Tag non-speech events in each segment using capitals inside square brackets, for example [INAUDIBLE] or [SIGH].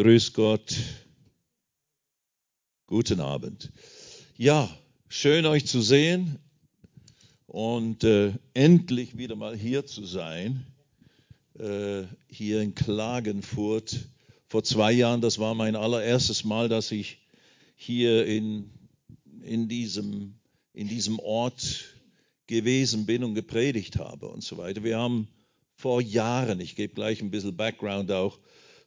Grüß Gott. Guten Abend. Ja, schön euch zu sehen und äh, endlich wieder mal hier zu sein, äh, hier in Klagenfurt. Vor zwei Jahren, das war mein allererstes Mal, dass ich hier in, in, diesem, in diesem Ort gewesen bin und gepredigt habe und so weiter. Wir haben vor Jahren, ich gebe gleich ein bisschen Background auch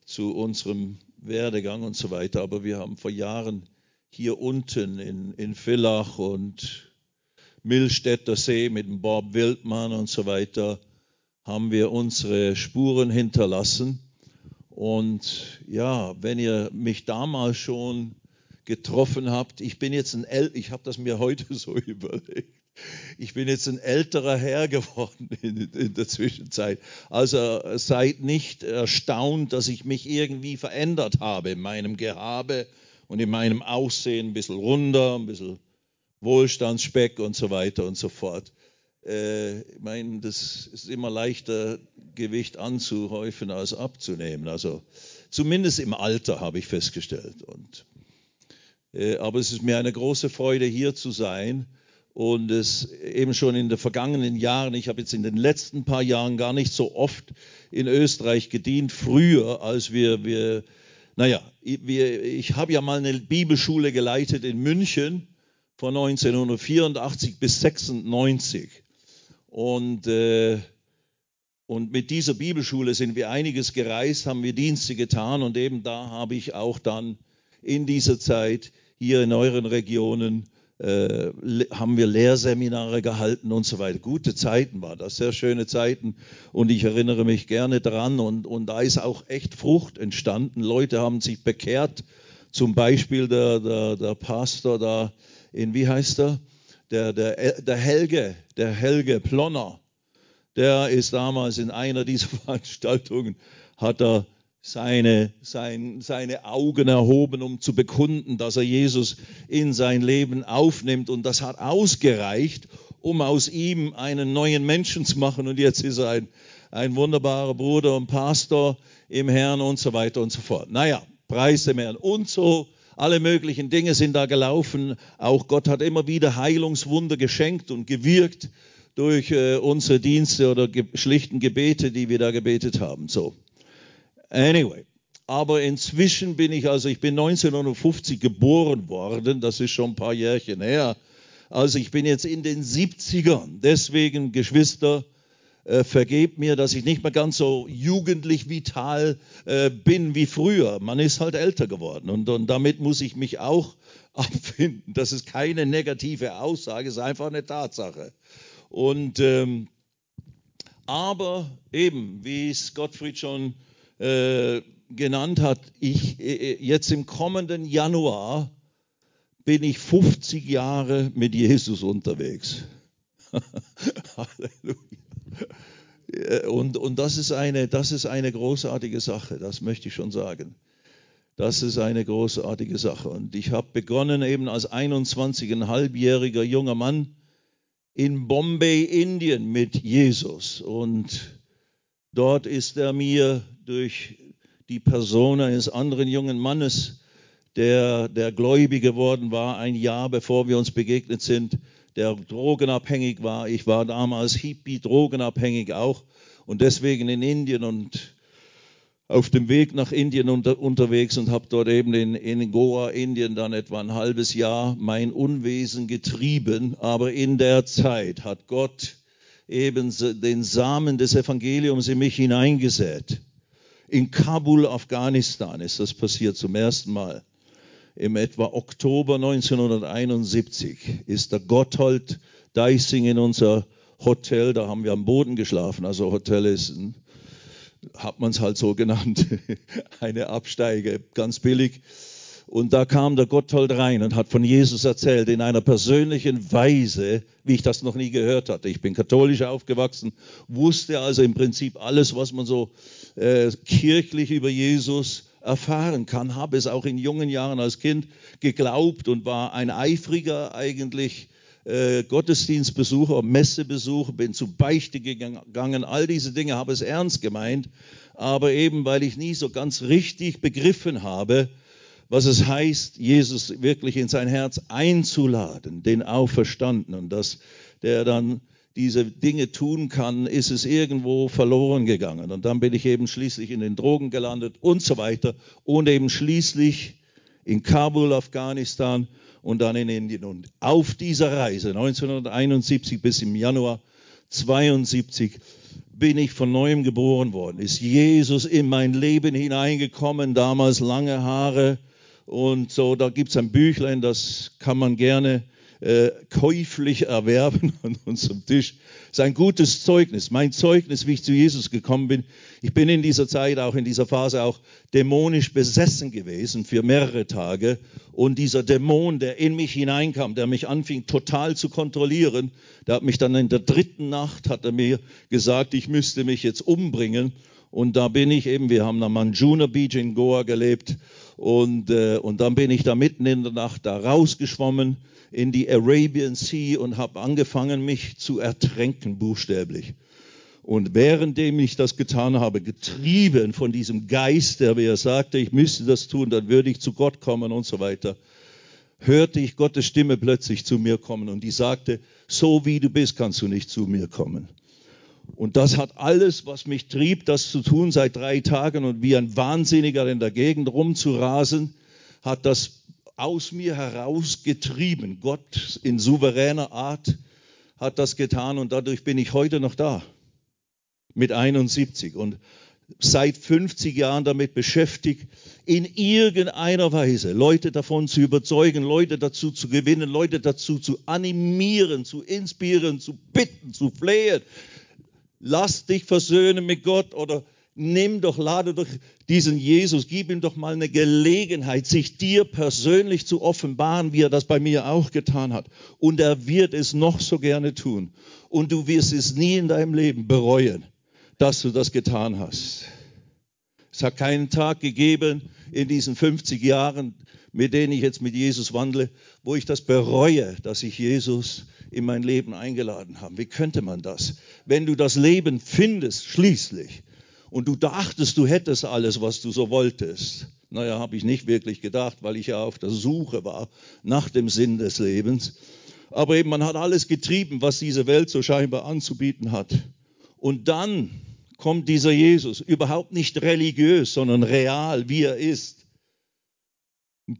zu unserem Werdegang und so weiter, aber wir haben vor Jahren hier unten in, in Villach und Millstätter See mit Bob Wildmann und so weiter haben wir unsere Spuren hinterlassen. Und ja, wenn ihr mich damals schon getroffen habt, ich bin jetzt ein El ich habe das mir [LAUGHS] heute so überlegt. Ich bin jetzt ein älterer Herr geworden in, in, der Zwischenzeit. Also seid nicht erstaunt, dass ich mich irgendwie verändert habe in meinem Gehabe und in meinem Aussehen ein bisschen runder, ein bisschen Wohlstandsspeck und so weiter und so fort. Äh, ich meine, das ist immer leichter, Gewicht anzuhäufen als abzunehmen. Also zumindest im Alter habe ich festgestellt. Und, äh, aber es ist mir eine große Freude, hier zu sein. Und es eben schon in den vergangenen Jahren, ich habe jetzt in den letzten paar Jahren gar nicht so oft in Österreich gedient, früher, als wir, wir naja, wir, ich habe ja mal eine Bibelschule geleitet in München von 1984 bis 96. Und, äh, und mit dieser Bibelschule sind wir einiges gereist, haben wir Dienste getan und eben da habe ich auch dann in dieser Zeit hier in euren Regionen äh, haben wir Lehrseminare gehalten und so weiter. Gute Zeiten war das, sehr schöne Zeiten und ich erinnere mich gerne dran und, und da ist auch echt Frucht entstanden. Leute haben sich bekehrt, zum Beispiel der, der, der Pastor da in, wie heißt er? Der, der, der Helge, der Helge Plonner, der ist damals in einer dieser [LAUGHS] Veranstaltungen, hat er seine, sein, seine Augen erhoben, um zu bekunden, dass er Jesus in sein Leben aufnimmt. Und das hat ausgereicht, um aus ihm einen neuen Menschen zu machen. Und jetzt ist er ein, ein wunderbarer Bruder und Pastor im Herrn und so weiter und so fort. Naja, preis dem Herrn. Und so alle möglichen Dinge sind da gelaufen. Auch Gott hat immer wieder Heilungswunder geschenkt und gewirkt durch äh, unsere Dienste oder ge schlichten Gebete, die wir da gebetet haben. So. Anyway. Aber inzwischen bin ich, also ich bin 1950 geboren worden, das ist schon ein paar Jährchen her. Also ich bin jetzt in den 70ern. Deswegen, Geschwister, äh, vergebt mir, dass ich nicht mehr ganz so jugendlich vital äh, bin wie früher. Man ist halt älter geworden und, und damit muss ich mich auch [LAUGHS] abfinden. Das ist keine negative Aussage, es ist einfach eine Tatsache. Und ähm, aber eben, wie es Gottfried schon äh, genannt hat, ich äh, jetzt im kommenden Januar bin ich 50 Jahre mit Jesus unterwegs. [LAUGHS] Halleluja. Und, und das, ist eine, das ist eine großartige Sache, das möchte ich schon sagen. Das ist eine großartige Sache. Und ich habe begonnen eben als 21,5-jähriger junger Mann in Bombay, Indien mit Jesus. Und dort ist er mir durch die Person eines anderen jungen Mannes, der, der gläubig geworden war, ein Jahr bevor wir uns begegnet sind, der drogenabhängig war. Ich war damals Hippie, drogenabhängig auch und deswegen in Indien und auf dem Weg nach Indien unter, unterwegs und habe dort eben in, in Goa, Indien, dann etwa ein halbes Jahr mein Unwesen getrieben. Aber in der Zeit hat Gott eben den Samen des Evangeliums in mich hineingesät. In Kabul, Afghanistan ist das passiert zum ersten Mal. Im etwa Oktober 1971 ist der Gotthold Deising in unser Hotel, da haben wir am Boden geschlafen. Also Hotel ist, ein, hat man es halt so genannt, [LAUGHS] eine Absteige, ganz billig. Und da kam der Gotthold rein und hat von Jesus erzählt in einer persönlichen Weise, wie ich das noch nie gehört hatte. Ich bin katholisch aufgewachsen, wusste also im Prinzip alles, was man so äh, kirchlich über Jesus erfahren kann, habe es auch in jungen Jahren als Kind geglaubt und war ein eifriger eigentlich äh, Gottesdienstbesucher, Messebesucher, bin zu Beichte gegangen, all diese Dinge habe es ernst gemeint, aber eben weil ich nie so ganz richtig begriffen habe, was es heißt, Jesus wirklich in sein Herz einzuladen, den Auferstandenen, dass der dann diese Dinge tun kann, ist es irgendwo verloren gegangen. Und dann bin ich eben schließlich in den Drogen gelandet und so weiter und eben schließlich in Kabul, Afghanistan und dann in Indien. Und auf dieser Reise 1971 bis im Januar 72 bin ich von neuem geboren worden. Ist Jesus in mein Leben hineingekommen, damals lange Haare und so. Da gibt es ein Büchlein, das kann man gerne äh, käuflich erwerben [LAUGHS] an unserem Tisch. Das ist ein gutes Zeugnis. Mein Zeugnis, wie ich zu Jesus gekommen bin. Ich bin in dieser Zeit, auch in dieser Phase, auch dämonisch besessen gewesen für mehrere Tage. Und dieser Dämon, der in mich hineinkam, der mich anfing total zu kontrollieren, der hat mich dann in der dritten Nacht, hat er mir gesagt, ich müsste mich jetzt umbringen. Und da bin ich eben, wir haben am Manjuna Beach in Goa gelebt. Und, äh, und dann bin ich da mitten in der Nacht da rausgeschwommen in die Arabian Sea und habe angefangen, mich zu ertränken, buchstäblich. Und währenddem ich das getan habe, getrieben von diesem Geist, der mir sagte, ich müsste das tun, dann würde ich zu Gott kommen und so weiter, hörte ich Gottes Stimme plötzlich zu mir kommen und die sagte, so wie du bist, kannst du nicht zu mir kommen. Und das hat alles, was mich trieb, das zu tun seit drei Tagen und wie ein Wahnsinniger in der Gegend rumzurasen, hat das aus mir herausgetrieben. Gott in souveräner Art hat das getan und dadurch bin ich heute noch da mit 71 und seit 50 Jahren damit beschäftigt, in irgendeiner Weise Leute davon zu überzeugen, Leute dazu zu gewinnen, Leute dazu zu animieren, zu inspirieren, zu bitten, zu flehen. Lass dich versöhnen mit Gott oder nimm doch, lade doch diesen Jesus, gib ihm doch mal eine Gelegenheit, sich dir persönlich zu offenbaren, wie er das bei mir auch getan hat. Und er wird es noch so gerne tun. Und du wirst es nie in deinem Leben bereuen, dass du das getan hast. Es hat keinen Tag gegeben in diesen 50 Jahren, mit denen ich jetzt mit Jesus wandle, wo ich das bereue, dass ich Jesus in mein Leben eingeladen habe. Wie könnte man das? Wenn du das Leben findest, schließlich, und du dachtest, du hättest alles, was du so wolltest. Naja, habe ich nicht wirklich gedacht, weil ich ja auf der Suche war nach dem Sinn des Lebens. Aber eben, man hat alles getrieben, was diese Welt so scheinbar anzubieten hat. Und dann kommt dieser Jesus, überhaupt nicht religiös, sondern real, wie er ist,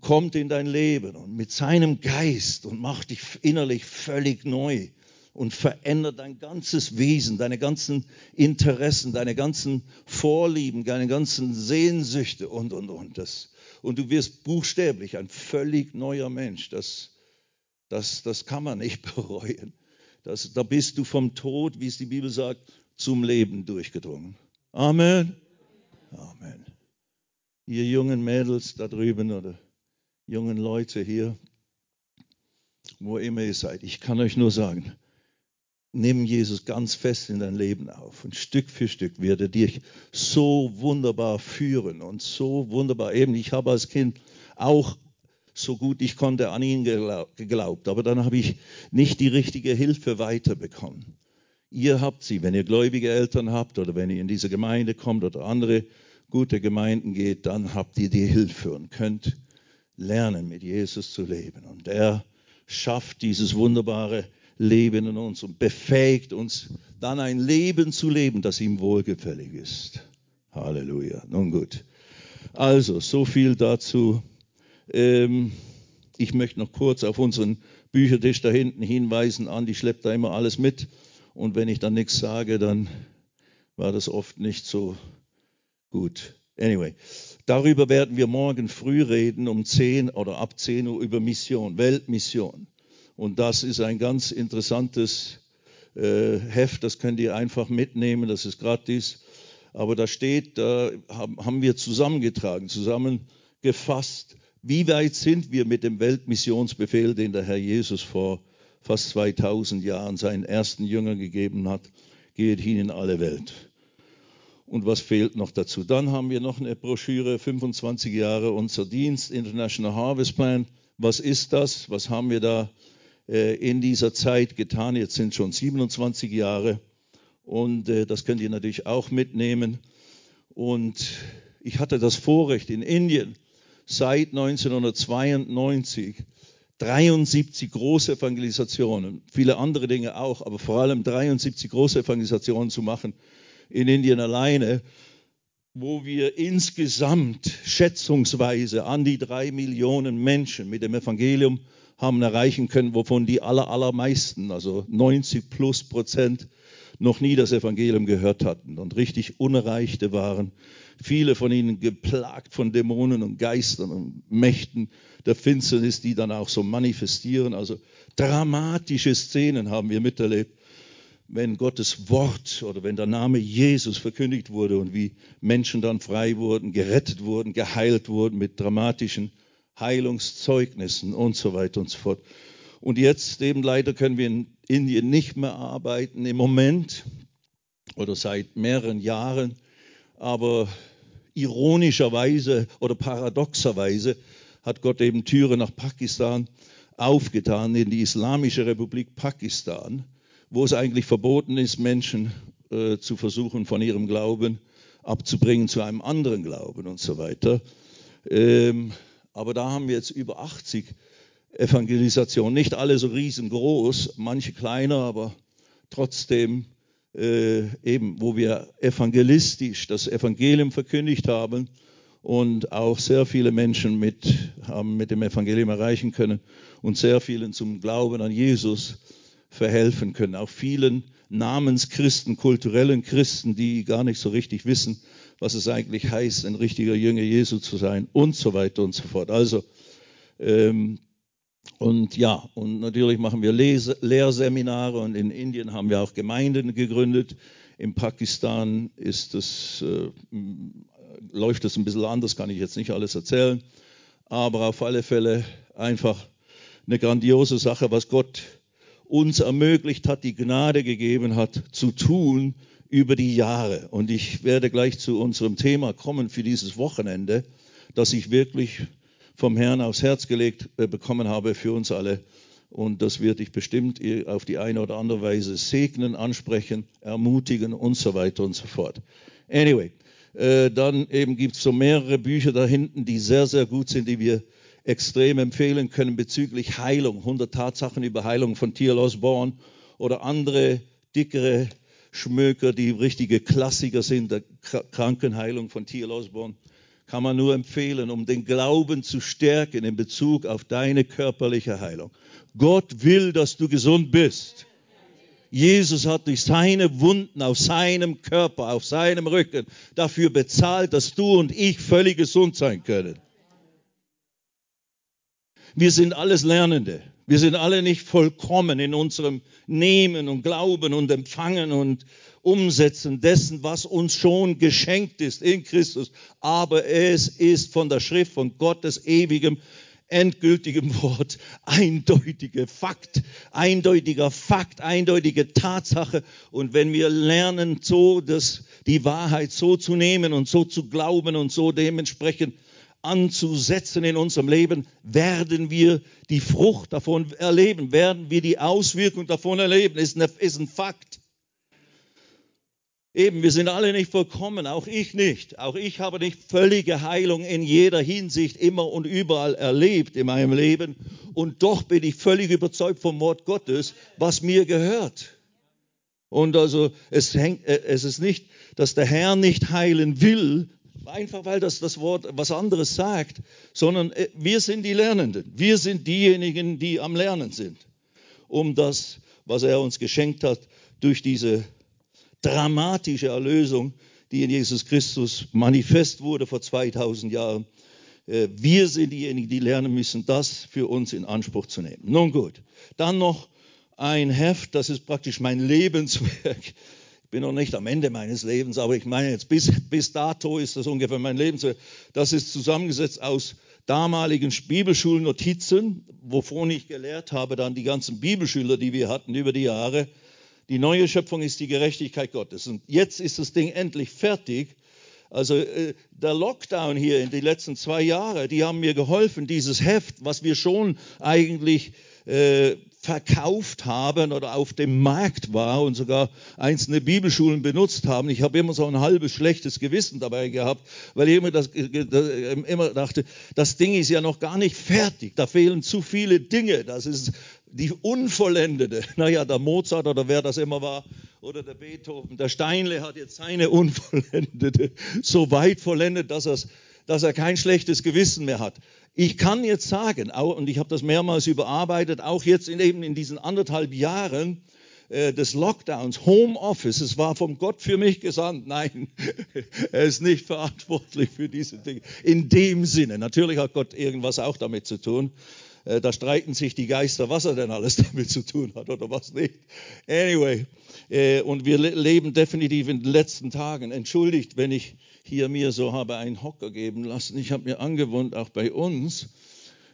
kommt in dein Leben und mit seinem Geist und macht dich innerlich völlig neu und verändert dein ganzes Wesen, deine ganzen Interessen, deine ganzen Vorlieben, deine ganzen Sehnsüchte und, und, und. Das, und du wirst buchstäblich ein völlig neuer Mensch. Das, das, das kann man nicht [LAUGHS] bereuen. Das, da bist du vom Tod, wie es die Bibel sagt, zum Leben durchgedrungen. Amen. Amen. Ihr jungen Mädels da drüben oder jungen Leute hier, wo immer ihr seid, ich kann euch nur sagen, nimm Jesus ganz fest in dein Leben auf. Und Stück für Stück wird er dich so wunderbar führen und so wunderbar. Eben, ich habe als Kind auch so gut ich konnte an ihn geglaubt, aber dann habe ich nicht die richtige Hilfe weiterbekommen. Ihr habt sie, wenn ihr gläubige Eltern habt oder wenn ihr in diese Gemeinde kommt oder andere gute Gemeinden geht, dann habt ihr die Hilfe und könnt lernen, mit Jesus zu leben. Und er schafft dieses wunderbare Leben in uns und befähigt uns dann ein Leben zu leben, das ihm wohlgefällig ist. Halleluja. Nun gut. Also, so viel dazu. Ähm, ich möchte noch kurz auf unseren Büchertisch da hinten hinweisen. Andi schleppt da immer alles mit. Und wenn ich dann nichts sage, dann war das oft nicht so gut. Anyway, darüber werden wir morgen früh reden, um 10 oder ab 10 Uhr über Mission, Weltmission. Und das ist ein ganz interessantes äh, Heft, das könnt ihr einfach mitnehmen, das ist gratis. Aber da steht, da haben wir zusammengetragen, zusammengefasst, wie weit sind wir mit dem Weltmissionsbefehl, den der Herr Jesus vor fast 2000 Jahren seinen ersten Jünger gegeben hat, geht hin in alle Welt. Und was fehlt noch dazu? Dann haben wir noch eine Broschüre, 25 Jahre unser Dienst, International Harvest Plan. Was ist das? Was haben wir da? äh, in dieser Zeit getan. Jetzt sind schon 27 Jahre und äh, das könnt ihr natürlich auch mitnehmen. Und ich hatte das Vorrecht in Indien seit 1992 73 große Evangelisationen, viele andere Dinge auch, aber vor allem 73 große Evangelisationen zu machen in Indien alleine, wo wir insgesamt schätzungsweise an die drei Millionen Menschen mit dem Evangelium haben erreichen können, wovon die aller, allermeisten, also 90 plus Prozent, noch nie das Evangelium gehört hatten und richtig Unerreichte waren. Viele von ihnen geplagt von Dämonen und Geistern und Mächten der Finsternis, die dann auch so manifestieren. Also dramatische Szenen haben wir miterlebt, wenn Gottes Wort oder wenn der Name Jesus verkündigt wurde und wie Menschen dann frei wurden, gerettet wurden, geheilt wurden mit dramatischen Heilungszeugnissen und so weiter und so fort. Und jetzt eben leider können wir in Indien nicht mehr arbeiten im Moment oder seit mehreren Jahren. Aber ironischerweise oder paradoxerweise hat Gott eben Türen nach Pakistan aufgetan, in die Islamische Republik Pakistan, wo es eigentlich verboten ist, Menschen äh, zu versuchen, von ihrem Glauben abzubringen zu einem anderen Glauben und so weiter. Ähm, aber da haben wir jetzt über 80 Evangelisationen, nicht alle so riesengroß, manche kleiner, aber trotzdem äh, eben, wo wir evangelistisch das Evangelium verkündigt haben und auch sehr viele Menschen mit, haben mit dem Evangelium erreichen können und sehr vielen zum Glauben an Jesus verhelfen können. Auch vielen Namenschristen, kulturellen Christen, die gar nicht so richtig wissen, was es eigentlich heißt, ein richtiger Jünger Jesu zu sein und so weiter und so fort. Also, ähm, und ja, und natürlich machen wir Lese Lehrseminare und in Indien haben wir auch Gemeinden gegründet. In Pakistan ist das, äh, läuft das ein bisschen anders, kann ich jetzt nicht alles erzählen. Aber auf alle Fälle einfach eine grandiose Sache, was Gott uns ermöglicht hat, die Gnade gegeben hat, zu tun über die Jahre. Und ich werde gleich zu unserem Thema kommen für dieses Wochenende, dass ich wirklich vom Herrn aufs Herz gelegt äh, bekommen habe für uns alle. Und das wird dich bestimmt auf die eine oder andere Weise segnen, ansprechen, ermutigen und so weiter und so fort. Anyway, äh, dann eben gibt es so mehrere Bücher da hinten, die sehr, sehr gut sind, die wir extrem empfehlen können bezüglich Heilung. 100 Tatsachen über Heilung von T.L. Osborne oder andere dickere Schmöker, die richtige Klassiker sind, der Krankenheilung von T.L. Osborne, kann man nur empfehlen, um den Glauben zu stärken in Bezug auf deine körperliche Heilung. Gott will, dass du gesund bist. Jesus hat durch seine Wunden auf seinem Körper, auf seinem Rücken dafür bezahlt, dass du und ich völlig gesund sein können. Wir sind alles Lernende. Wir sind alle nicht vollkommen in unserem Nehmen und Glauben und Empfangen und Umsetzen dessen, was uns schon geschenkt ist in Christus. Aber es ist von der Schrift, von Gottes ewigem, endgültigem Wort eindeutige Fakt, eindeutiger Fakt, eindeutige Tatsache. Und wenn wir lernen, so das, die Wahrheit so zu nehmen und so zu glauben und so dementsprechend anzusetzen in unserem Leben, werden wir die Frucht davon erleben, werden wir die Auswirkung davon erleben. Ist, eine, ist ein Fakt. Eben, wir sind alle nicht vollkommen, auch ich nicht. Auch ich habe nicht völlige Heilung in jeder Hinsicht immer und überall erlebt in meinem Leben. Und doch bin ich völlig überzeugt vom Wort Gottes, was mir gehört. Und also es, hängt, äh, es ist nicht, dass der Herr nicht heilen will, einfach weil das das Wort was anderes sagt, sondern äh, wir sind die Lernenden. Wir sind diejenigen, die am Lernen sind, um das, was er uns geschenkt hat, durch diese dramatische Erlösung, die in Jesus Christus manifest wurde vor 2000 Jahren. Äh, wir sind diejenigen, die lernen müssen, das für uns in Anspruch zu nehmen. Nun gut, dann noch ein Heft, das ist praktisch mein Lebenswerk bin noch nicht am Ende meines Lebens, aber ich meine jetzt bis, bis dato ist das ungefähr mein Leben. Das ist zusammengesetzt aus damaligen Bibelschulnotizen, wovon ich gelehrt habe, dann die ganzen Bibelschüler, die wir hatten über die Jahre. Die neue Schöpfung ist die Gerechtigkeit Gottes. Und jetzt ist das Ding endlich fertig. Also äh, der Lockdown hier in den letzten zwei Jahren, die haben mir geholfen, dieses Heft, was wir schon eigentlich äh, verkauft haben oder auf dem Markt war und sogar einzelne Bibelschulen benutzt haben. Ich habe immer so ein halbes schlechtes Gewissen dabei gehabt, weil ich immer, das, immer dachte, das Ding ist ja noch gar nicht fertig. Da fehlen zu viele Dinge. Das ist die unvollendete. [LAUGHS] Naja, der Mozart oder wer das immer war oder der Beethoven, der Steinle hat jetzt seine [LAUGHS] unvollendete so weit vollendet, dass, dass er kein schlechtes Gewissen mehr hat. Ich kann jetzt sagen, und ich habe das mehrmals überarbeitet, auch jetzt in, eben in diesen anderthalb Jahren äh, des Lockdowns, Homeoffice, es war vom Gott für mich gesandt. [LAUGHS] Nein, er ist nicht verantwortlich für diese Dinge. In dem Sinne, natürlich hat Gott irgendwas auch damit zu tun. Äh, da streiten sich die Geister, was er denn alles [LAUGHS] damit zu tun hat oder was nicht. Anyway, äh, und wir leben definitiv in den letzten Tagen. Entschuldigt, wenn ich hier mir so habe einen Hocker geben lassen. Ich habe mir angewohnt, auch bei uns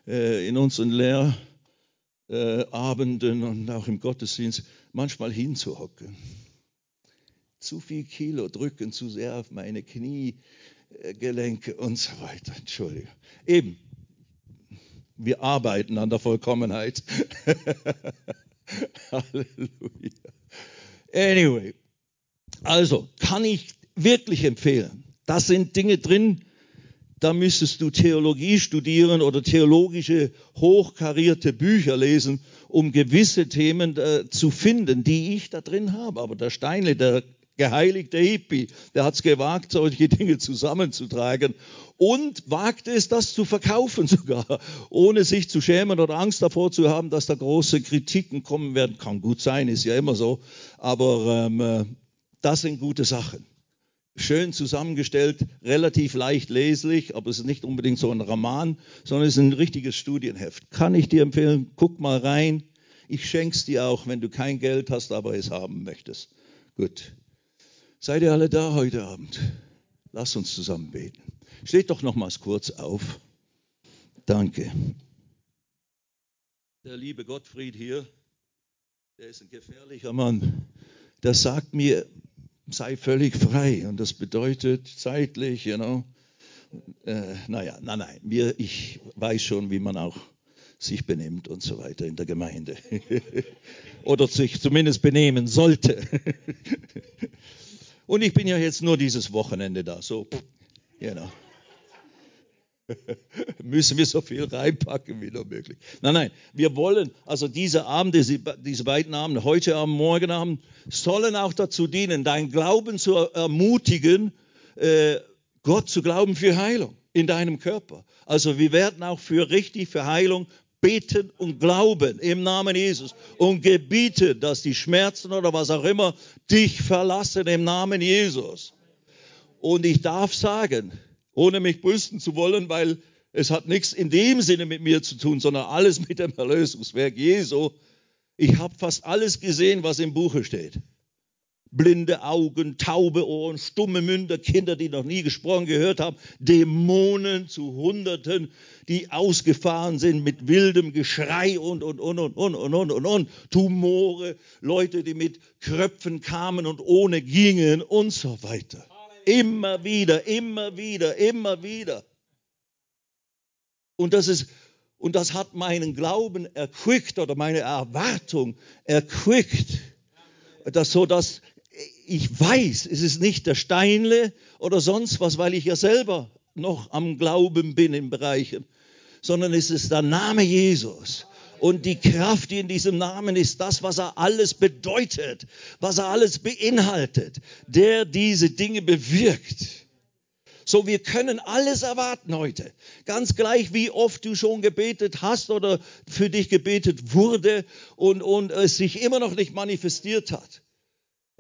äh, in unseren Lehrabenden und auch im Gottesdienst manchmal hinzuhocken. Zu viel Kilo drücken zu sehr auf meine Kniegelenke und so weiter. Entschuldigung. Eben, wir arbeiten an der Vollkommenheit. [LAUGHS] Halleluja. Anyway, also kann ich wirklich empfehlen, da sind Dinge drin, da müsstest du Theologie studieren oder theologische hochkarierte Bücher lesen, um gewisse Themen äh, zu finden, die ich da drin habe. Aber der Steinle, der geheiligte Hippie, der hat es gewagt, solche [LAUGHS] Dinge zusammenzutragen und wagt es, das zu verkaufen sogar, [LAUGHS] ohne sich zu schämen oder Angst davor zu haben, dass da große Kritiken kommen werden. Kann gut sein, ist ja immer so, aber ähm, äh, das sind gute Sachen schön zusammengestellt, relativ leicht leslich, aber es ist nicht unbedingt so ein Roman, sondern es ist ein richtiges Studienheft. Kann ich dir empfehlen, guck mal rein. Ich schenk's dir auch, wenn du kein Geld hast, aber es haben möchtest. Gut. Seid ihr alle da heute Abend? Lass uns zusammen beten. Steht doch nochmals kurz auf. Danke. Der liebe Gottfried hier, der ist ein gefährlicher Mann. Der sagt mir, sei völlig frei. Und das bedeutet zeitlich, you know, äh, naja, nein, nein, wir, ich weiß schon, wie man auch sich benimmt und so weiter in der Gemeinde. [LAUGHS] Oder sich zumindest benehmen sollte. [LAUGHS] und ich bin ja jetzt nur dieses Wochenende da, so, you know. [LAUGHS] müssen wir so viel reinpacken wie nur möglich. Nein, nein, wir wollen, also diese Abend, diese, beiden Abende, heute Abend, morgen Abend, sollen auch dazu dienen, dein Glauben zu ermutigen, äh, Gott zu glauben für Heilung in deinem Körper. Also wir werden auch für richtig, für Heilung beten und glauben im Namen Jesus und gebieten, dass die Schmerzen oder was auch immer dich verlassen im Namen Jesus. Und ich darf sagen, ohne mich brüsten zu wollen, weil es hat nichts in dem Sinne mit mir zu tun, sondern alles mit dem Erlösungswerk Jesu. Ich habe fast alles gesehen, was im Buche steht. Blinde Augen, taube Ohren, stumme Münder, Kinder, die noch nie gesprochen gehört haben, Dämonen zu Hunderten, die ausgefahren sind mit wildem Geschrei und, und, und, und, und, und, und, und, und, Tumore, Leute, die mit Kröpfen kamen und ohne gingen und so weiter. Immer wieder, immer wieder, immer wieder. Und das ist, und das hat meinen Glauben erquickt oder meine Erwartung erquickt. Das so, dass ich weiß, es ist nicht der Steinle oder sonst was, weil ich ja selber noch am Glauben bin in Bereichen, sondern es ist der Name Jesus. Und die Kraft, die in diesem Namen ist, das, was er alles bedeutet, was er alles beinhaltet, der diese Dinge bewirkt. So, wir können alles erwarten heute. Ganz gleich, wie oft du schon gebetet hast oder für dich gebetet wurde und, und es sich immer noch nicht manifestiert hat.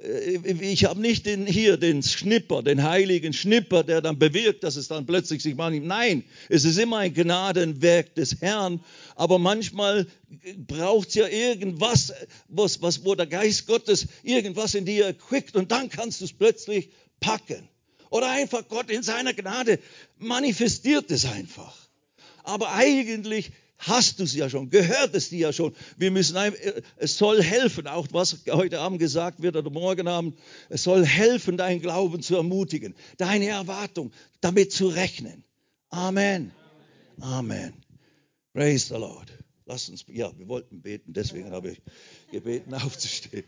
Äh, ich habe nicht den, hier den Schnipper, den heiligen Schnipper, der dann bewirkt, dass es dann plötzlich sich manifestiert. Nein, es ist immer ein Gnadenwerk des Herrn. Aber manchmal braucht es ja irgendwas, was, was, wo der Geist Gottes irgendwas in dir erquickt und dann kannst du es plötzlich packen. Oder einfach Gott in seiner Gnade manifestiert es einfach. Aber eigentlich hast du es ja schon, gehört es dir ja schon. Wir müssen, äh, es soll helfen, auch was heute Abend gesagt wird oder morgen Abend, es soll helfen, deinen Glauben zu ermutigen, deine Erwartung, damit zu rechnen. Amen. Amen. Praise the Lord. Lass uns, ja, wir wollten beten, deswegen habe ich gebeten, [LAUGHS] aufzustehen.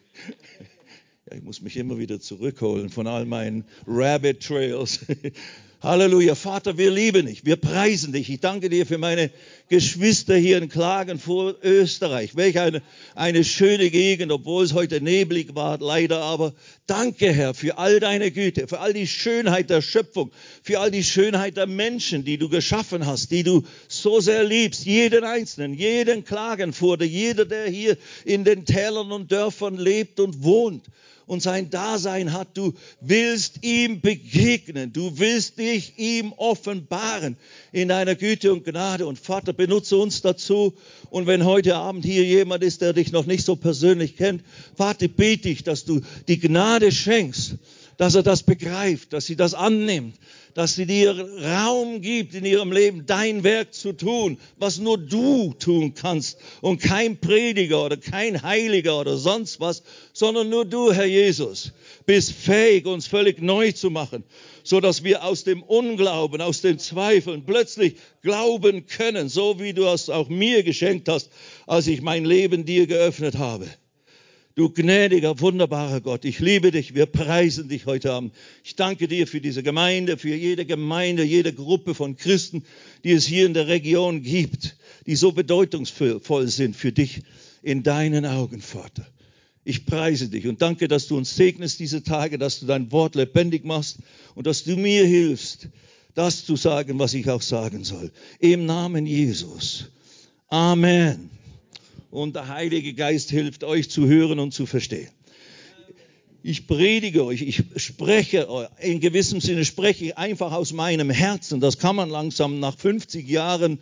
Ja, ich muss mich immer wieder zurückholen von all meinen Rabbit Trails. [LAUGHS] Halleluja. Vater, wir lieben dich. Wir preisen dich. Ich danke dir für meine Geschwister hier in Klagen vor Österreich. Welch eine, eine schöne Gegend, obwohl es heute neblig war, leider. Aber danke, Herr, für all deine Güte, für all die Schönheit der Schöpfung, für all die Schönheit der Menschen, die du geschaffen hast, die du so sehr liebst. Jeden Einzelnen, jeden Klagenfurter, jeder, der hier in den Tälern und Dörfern lebt und wohnt und sein Dasein hat. Du willst ihm begegnen. Du willst dich ihm offenbaren in deiner Güte und Gnade. Und Vater, benutze uns dazu. Und wenn heute Abend hier jemand ist, der dich noch nicht so persönlich kennt, Vater, bete ich, dass du die Gnade schenkst, dass er das begreift, dass sie das annimmt, dass sie dir Raum gibt in ihrem Leben, dein Werk zu tun, was nur du tun kannst und kein Prediger oder kein Heiliger oder sonst was, sondern nur du, Herr Jesus, bist fähig, uns völlig neu zu machen, so dass wir aus dem Unglauben, aus den Zweifeln plötzlich glauben können, so wie du es auch mir geschenkt hast, als ich mein Leben dir geöffnet habe. Du gnädiger, wunderbarer Gott, ich liebe dich, wir preisen dich heute Abend. Ich danke dir für diese Gemeinde, für jede Gemeinde, jede Gruppe von Christen, die es hier in der Region gibt, die so bedeutungsvoll sind für dich in deinen Augen, Vater. Ich preise dich und danke, dass du uns segnest diese Tage, dass du dein Wort lebendig machst und dass du mir hilfst, das zu sagen, was ich auch sagen soll. Im Namen Jesus. Amen und der Heilige Geist hilft euch zu hören und zu verstehen. Ich predige euch, ich spreche, in gewissem Sinne spreche ich einfach aus meinem Herzen. Das kann man langsam nach 50 Jahren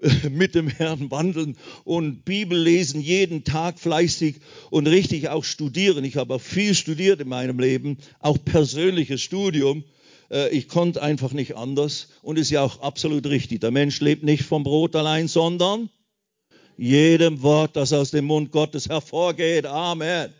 äh, mit dem Herrn wandeln und Bibel lesen, jeden Tag fleißig und richtig auch studieren. Ich habe auch viel studiert in meinem Leben, auch persönliches Studium. Äh, ich konnte einfach nicht anders und ist ja auch absolut richtig. Der Mensch lebt nicht vom Brot allein, sondern jedem Wort, das aus dem Mund Gottes hervorgeht. Amen.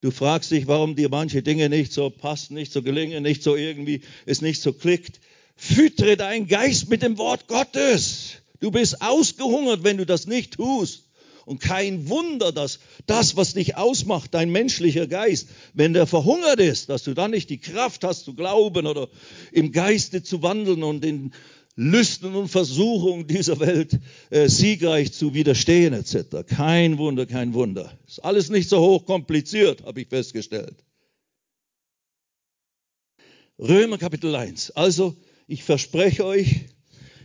Du fragst dich, warum dir manche Dinge nicht so passen, nicht so gelingen, nicht so irgendwie, es nicht so klickt. Füttere deinen Geist mit dem Wort Gottes. Du bist ausgehungert, wenn du das nicht tust. Und kein Wunder, dass das, was dich ausmacht, dein menschlicher Geist, wenn der verhungert ist, dass du dann nicht die Kraft hast zu glauben oder im Geiste zu wandeln und in Lüsten und Versuchungen dieser Welt äh, siegreich zu widerstehen etc. Kein Wunder, kein Wunder. Ist alles nicht so hoch kompliziert, habe ich festgestellt. Römer Kapitel 1. Also, ich verspreche euch,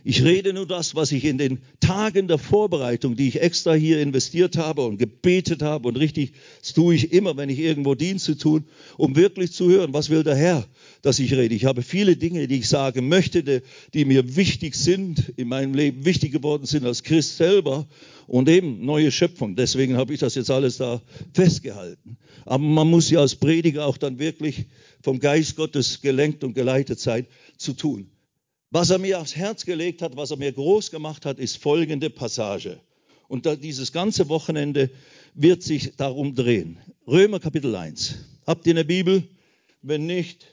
ich rede nur das, was ich in den Tagen der Vorbereitung, die ich extra hier investiert habe und gebetet habe und richtig, das tue ich immer, wenn ich irgendwo Dienste tun, um wirklich zu hören, was will der Herr, dass ich rede. Ich habe viele Dinge, die ich sagen möchte, die mir wichtig sind, in meinem Leben wichtig geworden sind als Christ selber und eben neue Schöpfung. Deswegen habe ich das jetzt alles da festgehalten. Aber man muss ja als Prediger auch dann wirklich vom Geist Gottes gelenkt und geleitet sein, zu tun. Was er mir aufs Herz gelegt hat, was er mir groß gemacht hat, ist folgende Passage. Und dieses ganze Wochenende wird sich darum drehen. Römer Kapitel 1. Habt ihr eine Bibel? Wenn nicht,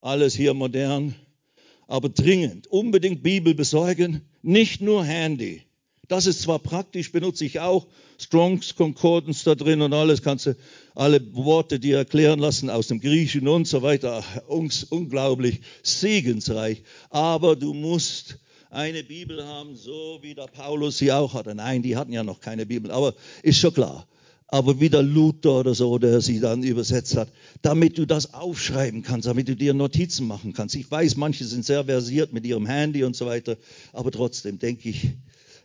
alles hier modern, aber dringend. Unbedingt Bibel besorgen, nicht nur Handy. Das ist zwar praktisch, benutze ich auch Strongs Concordance da drin und alles, kannst du alle Worte dir erklären lassen aus dem Griechischen und so weiter. Unglaublich segensreich. Aber du musst eine Bibel haben, so wie der Paulus sie auch hatte. Nein, die hatten ja noch keine Bibel, aber ist schon klar. Aber wie der Luther oder so, der sie dann übersetzt hat, damit du das aufschreiben kannst, damit du dir Notizen machen kannst. Ich weiß, manche sind sehr versiert mit ihrem Handy und so weiter, aber trotzdem denke ich,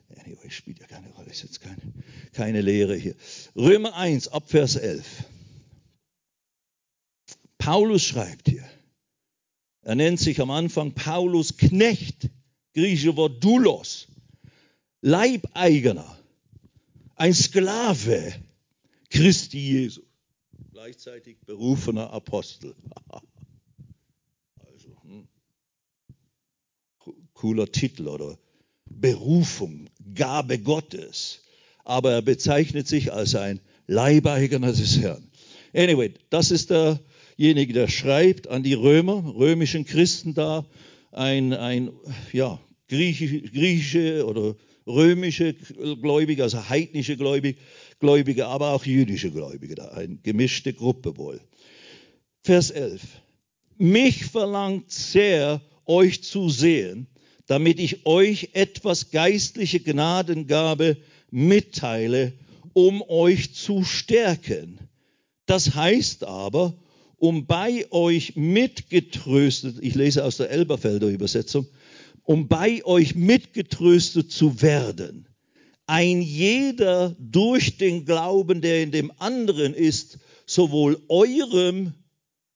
Anyway, spielt ja keine Rolle, ist jetzt keine, keine Lehre hier. Römer 1, Abvers 11. Paulus schreibt hier, er nennt sich am Anfang Paulus Knecht, griechische Wort Doulos, Leibeigener, ein Sklave Christi Jesu, gleichzeitig berufener Apostel. [LAUGHS] also, hm. cooler Titel oder Berufung, Gabe Gottes. Aber er bezeichnet sich als ein Leibeigener des Herrn. Anyway, das ist derjenige, der schreibt an die Römer, römischen Christen da, ein, ein ja, griechische oder römische Gläubige, also heidnische Gläubige, aber auch jüdische Gläubige, eine gemischte Gruppe wohl. Vers 11. Mich verlangt sehr, euch zu sehen, damit ich euch etwas geistliche Gnadengabe mitteile, um euch zu stärken. Das heißt aber, um bei euch mitgetröstet, ich lese aus der Elberfelder Übersetzung, um bei euch mitgetröstet zu werden. Ein jeder durch den Glauben, der in dem anderen ist, sowohl eurem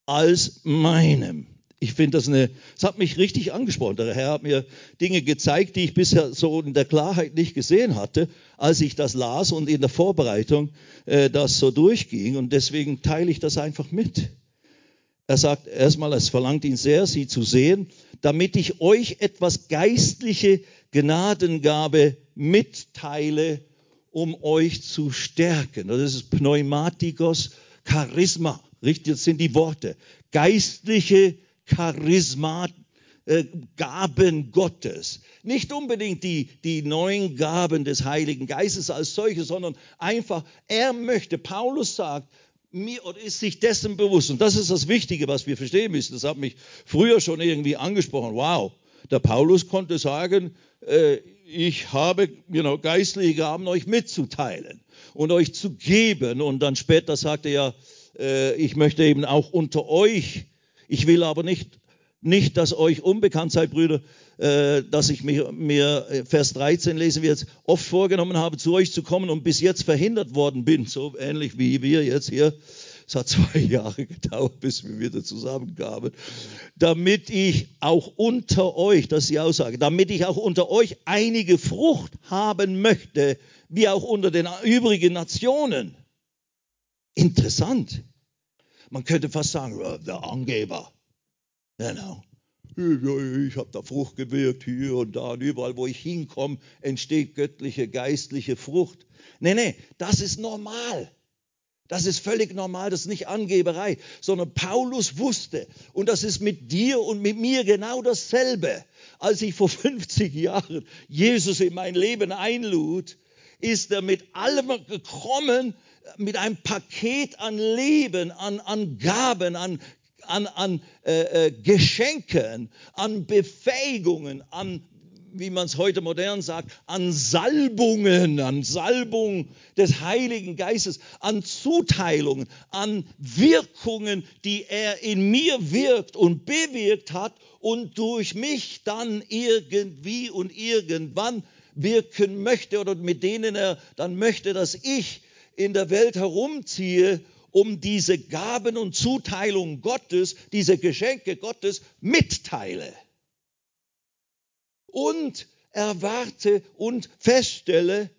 als meinem. Ich finde das eine, das hat mich richtig angesprochen. Der Herr hat mir Dinge gezeigt, die ich bisher so in der Klarheit nicht gesehen hatte, als ich das las und in der Vorbereitung äh, das so durchging. Und deswegen teile ich das einfach mit. Er sagt erstmal, es verlangt ihn sehr, sie zu sehen, damit ich euch etwas geistliche Gnadengabe mitteile, um euch zu stärken. Das ist Pneumatikos Charisma. Richtig, das sind die Worte. Geistliche Charisma, äh, Gaben Gottes. Nicht unbedingt die, die neuen Gaben des Heiligen Geistes als solche, sondern einfach, er möchte, Paulus sagt, mir oder ist sich dessen bewusst. Und das ist das Wichtige, was wir verstehen müssen. Das hat mich früher schon irgendwie angesprochen. Wow, der Paulus konnte sagen, äh, ich habe you know, geistliche Gaben euch mitzuteilen und euch zu geben. Und dann später sagte er äh, ich möchte eben auch unter euch, ich will aber nicht, nicht, dass euch unbekannt seid, Brüder, äh, dass ich mir, mir, äh, Vers 13 lesen wir jetzt, oft vorgenommen habe, zu euch zu kommen und bis jetzt verhindert worden bin, so ähnlich wie wir jetzt hier. Es hat zwei [LAUGHS] Jahre gedauert, bis wir wieder zusammenkamen. Damit ich auch unter euch, das ist die Aussage, damit ich auch unter euch einige Frucht haben möchte, wie auch unter den übrigen Nationen. Interessant. Man könnte fast sagen, der Angeber. Genau. Ich habe da Frucht gewirkt, hier und da und überall, wo ich hinkomme, entsteht göttliche, geistliche Frucht. Nee, nee, das ist normal. Das ist völlig normal, das ist nicht Angeberei, sondern Paulus wusste, und das ist mit dir und mit mir genau dasselbe. Als ich vor [LAUGHS] 50 Jahren Jesus in mein Leben einlud, ist er mit allem gekommen, mit einem Paket an Leben, an, an Gaben, an, an, an äh, äh, Geschenken, an Befähigungen, an, wie man es heute modern sagt, an Salbungen, an Salbung des Heiligen Geistes, an Zuteilungen, an Wirkungen, die er in mir wirkt und bewirkt hat und durch mich dann irgendwie und irgendwann wirken möchte oder mit denen er dann möchte, dass ich in der Welt herumziehe, um diese Gaben und Zuteilungen Gottes, diese Geschenke Gottes mitteile. Und erwarte und feststelle,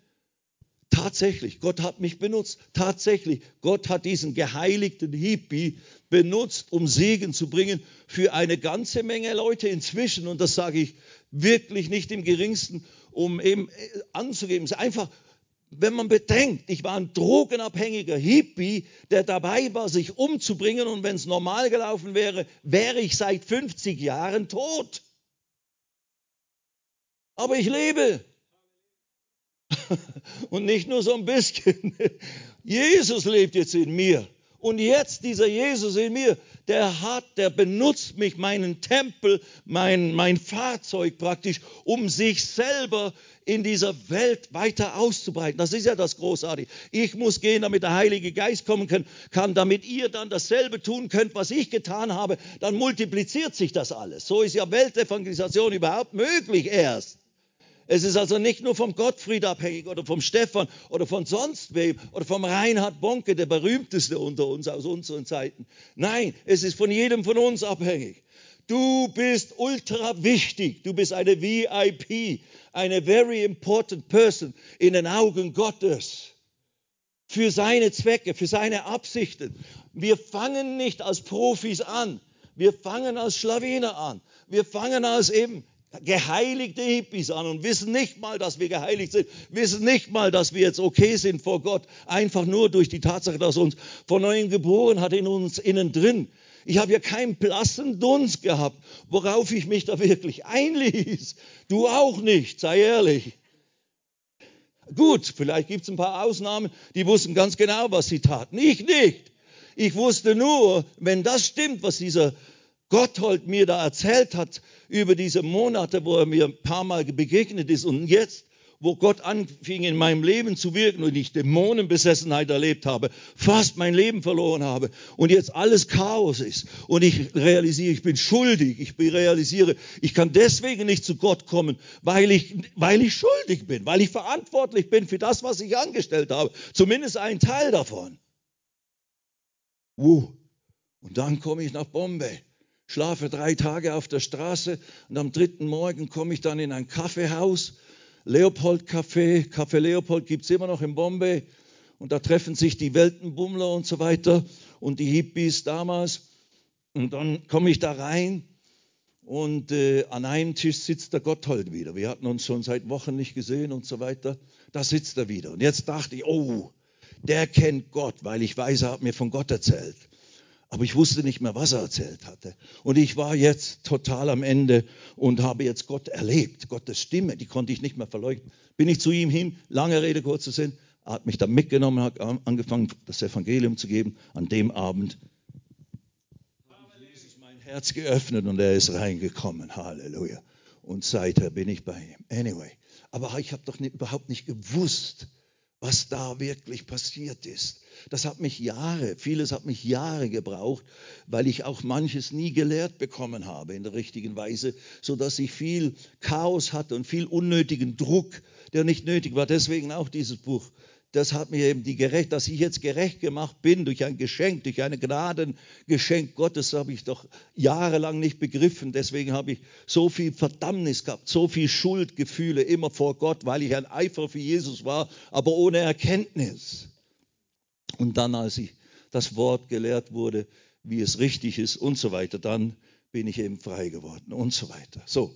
tatsächlich, Gott hat mich benutzt. Tatsächlich, Gott hat diesen geheiligten Hippie benutzt, um Segen zu bringen für eine ganze Menge Leute inzwischen. Und das sage ich wirklich nicht im geringsten, um eben anzugeben. Es ist einfach wenn man bedenkt, ich war ein drogenabhängiger Hippie, der dabei war, sich umzubringen und wenn es normal gelaufen wäre, wäre ich seit 50 Jahren tot. Aber ich lebe. [LAUGHS] Und nicht nur so ein bisschen. [LAUGHS] Jesus lebt jetzt in mir. Und jetzt dieser Jesus in mir, der hat, der benutzt mich, meinen Tempel, mein, mein Fahrzeug praktisch, um sich selber in dieser Welt weiter auszubreiten. Das ist ja das Großartige. Ich muss gehen, damit der Heilige Geist kommen kann, damit ihr dann dasselbe tun könnt, was ich getan habe. Dann multipliziert sich das alles. So ist ja Weltevangelisation überhaupt möglich erst. Es ist also nicht nur vom Gottfried abhängig oder vom Stefan oder von sonst wem oder vom Reinhard Bonke, der berühmteste unter uns aus unseren Zeiten. Nein, es ist von jedem von uns abhängig. Du bist ultra wichtig. Du bist eine VIP, eine very important person in den Augen Gottes. Für seine Zwecke, für seine Absichten. Wir fangen nicht als Profis an. Wir fangen als Schlawiner an. Wir fangen als eben geheiligte Hippies an und wissen nicht mal, dass wir geheiligt sind, wissen nicht mal, dass wir jetzt okay sind vor Gott, einfach nur durch die Tatsache, dass uns von neuem geboren hat in uns innen drin Ich habe ja keinen blassen Dunst gehabt, worauf ich mich da wirklich einließ. Du auch nicht, sei ehrlich. Gut, vielleicht gibt es ein paar Ausnahmen, die wussten ganz genau, was sie taten. Ich nicht. Ich wusste nur, wenn das stimmt, was dieser Gotthold mir da erzählt hat über diese Monate, wo er mir ein paar Mal begegnet ist und jetzt wo Gott anfing in meinem Leben zu wirken und ich Dämonenbesessenheit erlebt habe, fast mein Leben verloren habe und jetzt alles Chaos ist und ich realisiere, ich bin schuldig, ich realisiere, ich kann deswegen nicht zu Gott kommen, weil ich, weil ich schuldig bin, weil ich verantwortlich bin für das, was ich angestellt habe, zumindest ein Teil davon. Uh. Und dann komme ich nach Bombay schlafe drei Tage auf der Straße und am dritten Morgen komme ich dann in ein Kaffeehaus Leopold Café, Café Leopold gibt es immer noch in Bombay. Und da treffen sich die Weltenbummler und so weiter und die Hippies damals. Und dann komme ich da rein und äh, an einem Tisch sitzt der Gotthold wieder. Wir hatten uns schon seit Wochen nicht gesehen und so weiter. Da sitzt er wieder. Und jetzt dachte ich, oh, der kennt Gott, weil ich weiß, er hat mir von Gott erzählt. Aber ich wusste nicht mehr, was er erzählt hatte. Und ich war jetzt total am Ende und habe jetzt Gott erlebt. Gottes Stimme, die konnte ich nicht mehr verleugnen. Bin ich zu ihm hin, lange Rede, kurzer Sinn, er hat mich dann mitgenommen, hat angefangen, das Evangelium zu geben. An dem Abend habe Jesus mein Herz geöffnet und er ist reingekommen. Halleluja. Und seither bin ich bei ihm. Anyway. Aber ich habe doch nicht, überhaupt nicht gewusst, was da wirklich passiert ist. Das hat mich Jahre, vieles hat mich Jahre gebraucht, weil ich auch manches nie gelehrt bekommen habe in der richtigen Weise, so dass ich viel Chaos hatte und viel unnötigen Druck, der nicht nötig war. Deswegen auch dieses Buch das hat mir eben die gerecht, dass ich jetzt gerecht gemacht bin durch ein Geschenk, durch ein Gnadengeschenk Gottes, habe ich doch jahrelang nicht begriffen. Deswegen habe ich so viel Verdammnis gehabt, so viel Schuldgefühle immer vor Gott, weil ich ein Eifer für Jesus war, aber ohne Erkenntnis. Und dann, als ich das Wort gelehrt wurde, wie es richtig ist und so weiter, dann bin ich eben frei geworden und so weiter. So.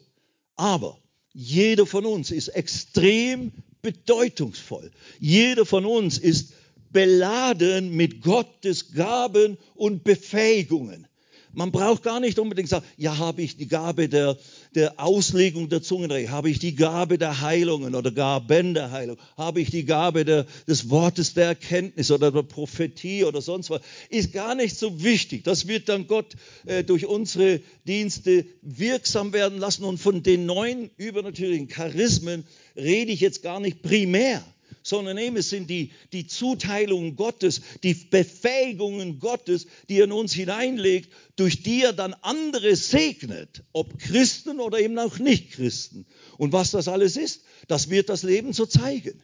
Aber jeder von uns ist extrem bedeutungsvoll. Jeder von uns ist beladen mit Gottes Gaben und Befähigungen. Man braucht gar nicht unbedingt sagen, ja, habe ich die Gabe der, der Auslegung der Zungenrede, habe ich die Gabe der Heilungen oder Gaben der Heilung, habe ich die Gabe der, des Wortes der Erkenntnis oder der Prophetie oder sonst was, ist gar nicht so wichtig. Das wird dann Gott äh, durch unsere Dienste wirksam werden lassen. Und von den neuen übernatürlichen Charismen rede ich jetzt gar nicht primär sondern eben es sind die, die Zuteilungen Gottes, die Befähigungen Gottes, die er in uns hineinlegt, durch die er dann andere segnet, ob Christen oder eben auch Nicht-Christen. Und was das alles ist, das wird das Leben so zeigen.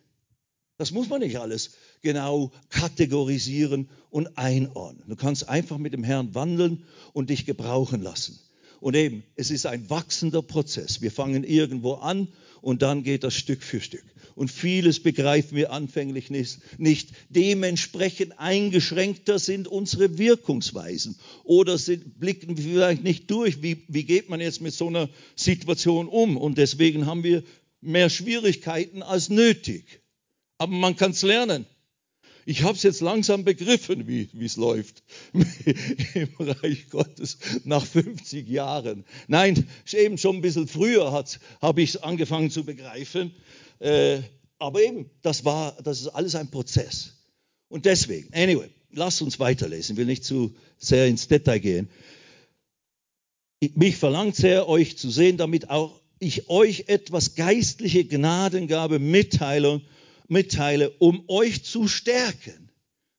Das muss man nicht alles genau kategorisieren und einordnen. Du kannst einfach mit dem Herrn wandeln und dich gebrauchen lassen. Und eben, es ist ein wachsender Prozess. Wir fangen irgendwo an und dann geht das Stück für Stück. Und vieles begreifen wir anfänglich nicht. Dementsprechend eingeschränkter sind unsere Wirkungsweisen oder sind, blicken wir vielleicht nicht durch. Wie, wie geht man jetzt mit so einer Situation um? Und deswegen haben wir mehr Schwierigkeiten als nötig. Aber man kann es lernen. Ich habe es jetzt langsam begriffen, wie es läuft [LAUGHS] im Reich Gottes nach 50 Jahren. Nein, eben schon ein bisschen früher habe ich es angefangen zu begreifen. Äh, aber eben, das war, das ist alles ein Prozess. Und deswegen, anyway, lasst uns weiterlesen. Ich will nicht zu sehr ins Detail gehen. Mich verlangt sehr, euch zu sehen, damit auch ich euch etwas geistliche Gnadengabe mitteile mitteile, um euch zu stärken.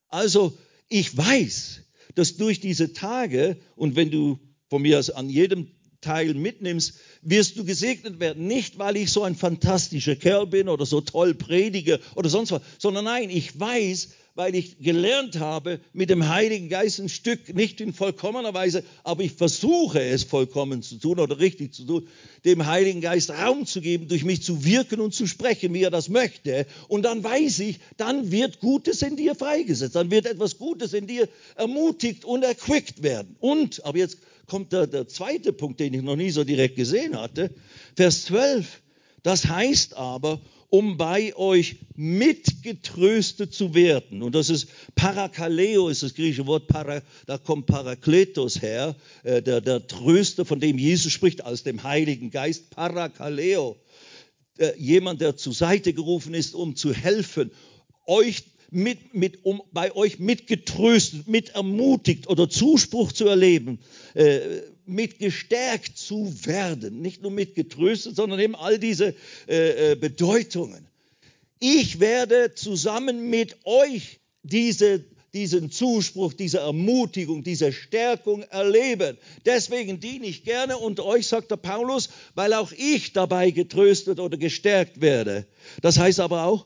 Also ich weiß, dass durch diese Tage, und wenn du von mir aus an jedem Teil mitnimmst, wirst du gesegnet werden. Nicht, weil ich so ein fantastischer Kerl bin oder so toll predige oder sonst was, sondern nein, ich weiß, weil ich gelernt habe, mit dem Heiligen Geist ein Stück, nicht in vollkommener Weise, aber ich versuche es vollkommen zu tun oder richtig zu tun, dem Heiligen Geist Raum zu geben, durch mich zu wirken und zu sprechen, wie er das möchte. Und dann weiß ich, dann wird Gutes in dir freigesetzt, dann wird etwas Gutes in dir ermutigt und erquickt werden. Und, aber jetzt kommt der, der zweite Punkt, den ich noch nie so direkt gesehen hatte, Vers 12. Das heißt aber, um bei euch mitgetröstet zu werden. Und das ist Parakaleo, ist das griechische Wort, para, da kommt Parakletos her, äh, der, der Tröster, von dem Jesus spricht, aus dem Heiligen Geist, Parakaleo. Äh, jemand, der zur Seite gerufen ist, um zu helfen, euch mit, mit, um bei euch mitgetröstet, mit ermutigt oder Zuspruch zu erleben, äh, mit gestärkt zu werden. Nicht nur mit getröstet, sondern eben all diese äh, äh, Bedeutungen. Ich werde zusammen mit euch diese, diesen Zuspruch, diese Ermutigung, diese Stärkung erleben. Deswegen diene ich gerne unter euch, sagt der Paulus, weil auch ich dabei getröstet oder gestärkt werde. Das heißt aber auch,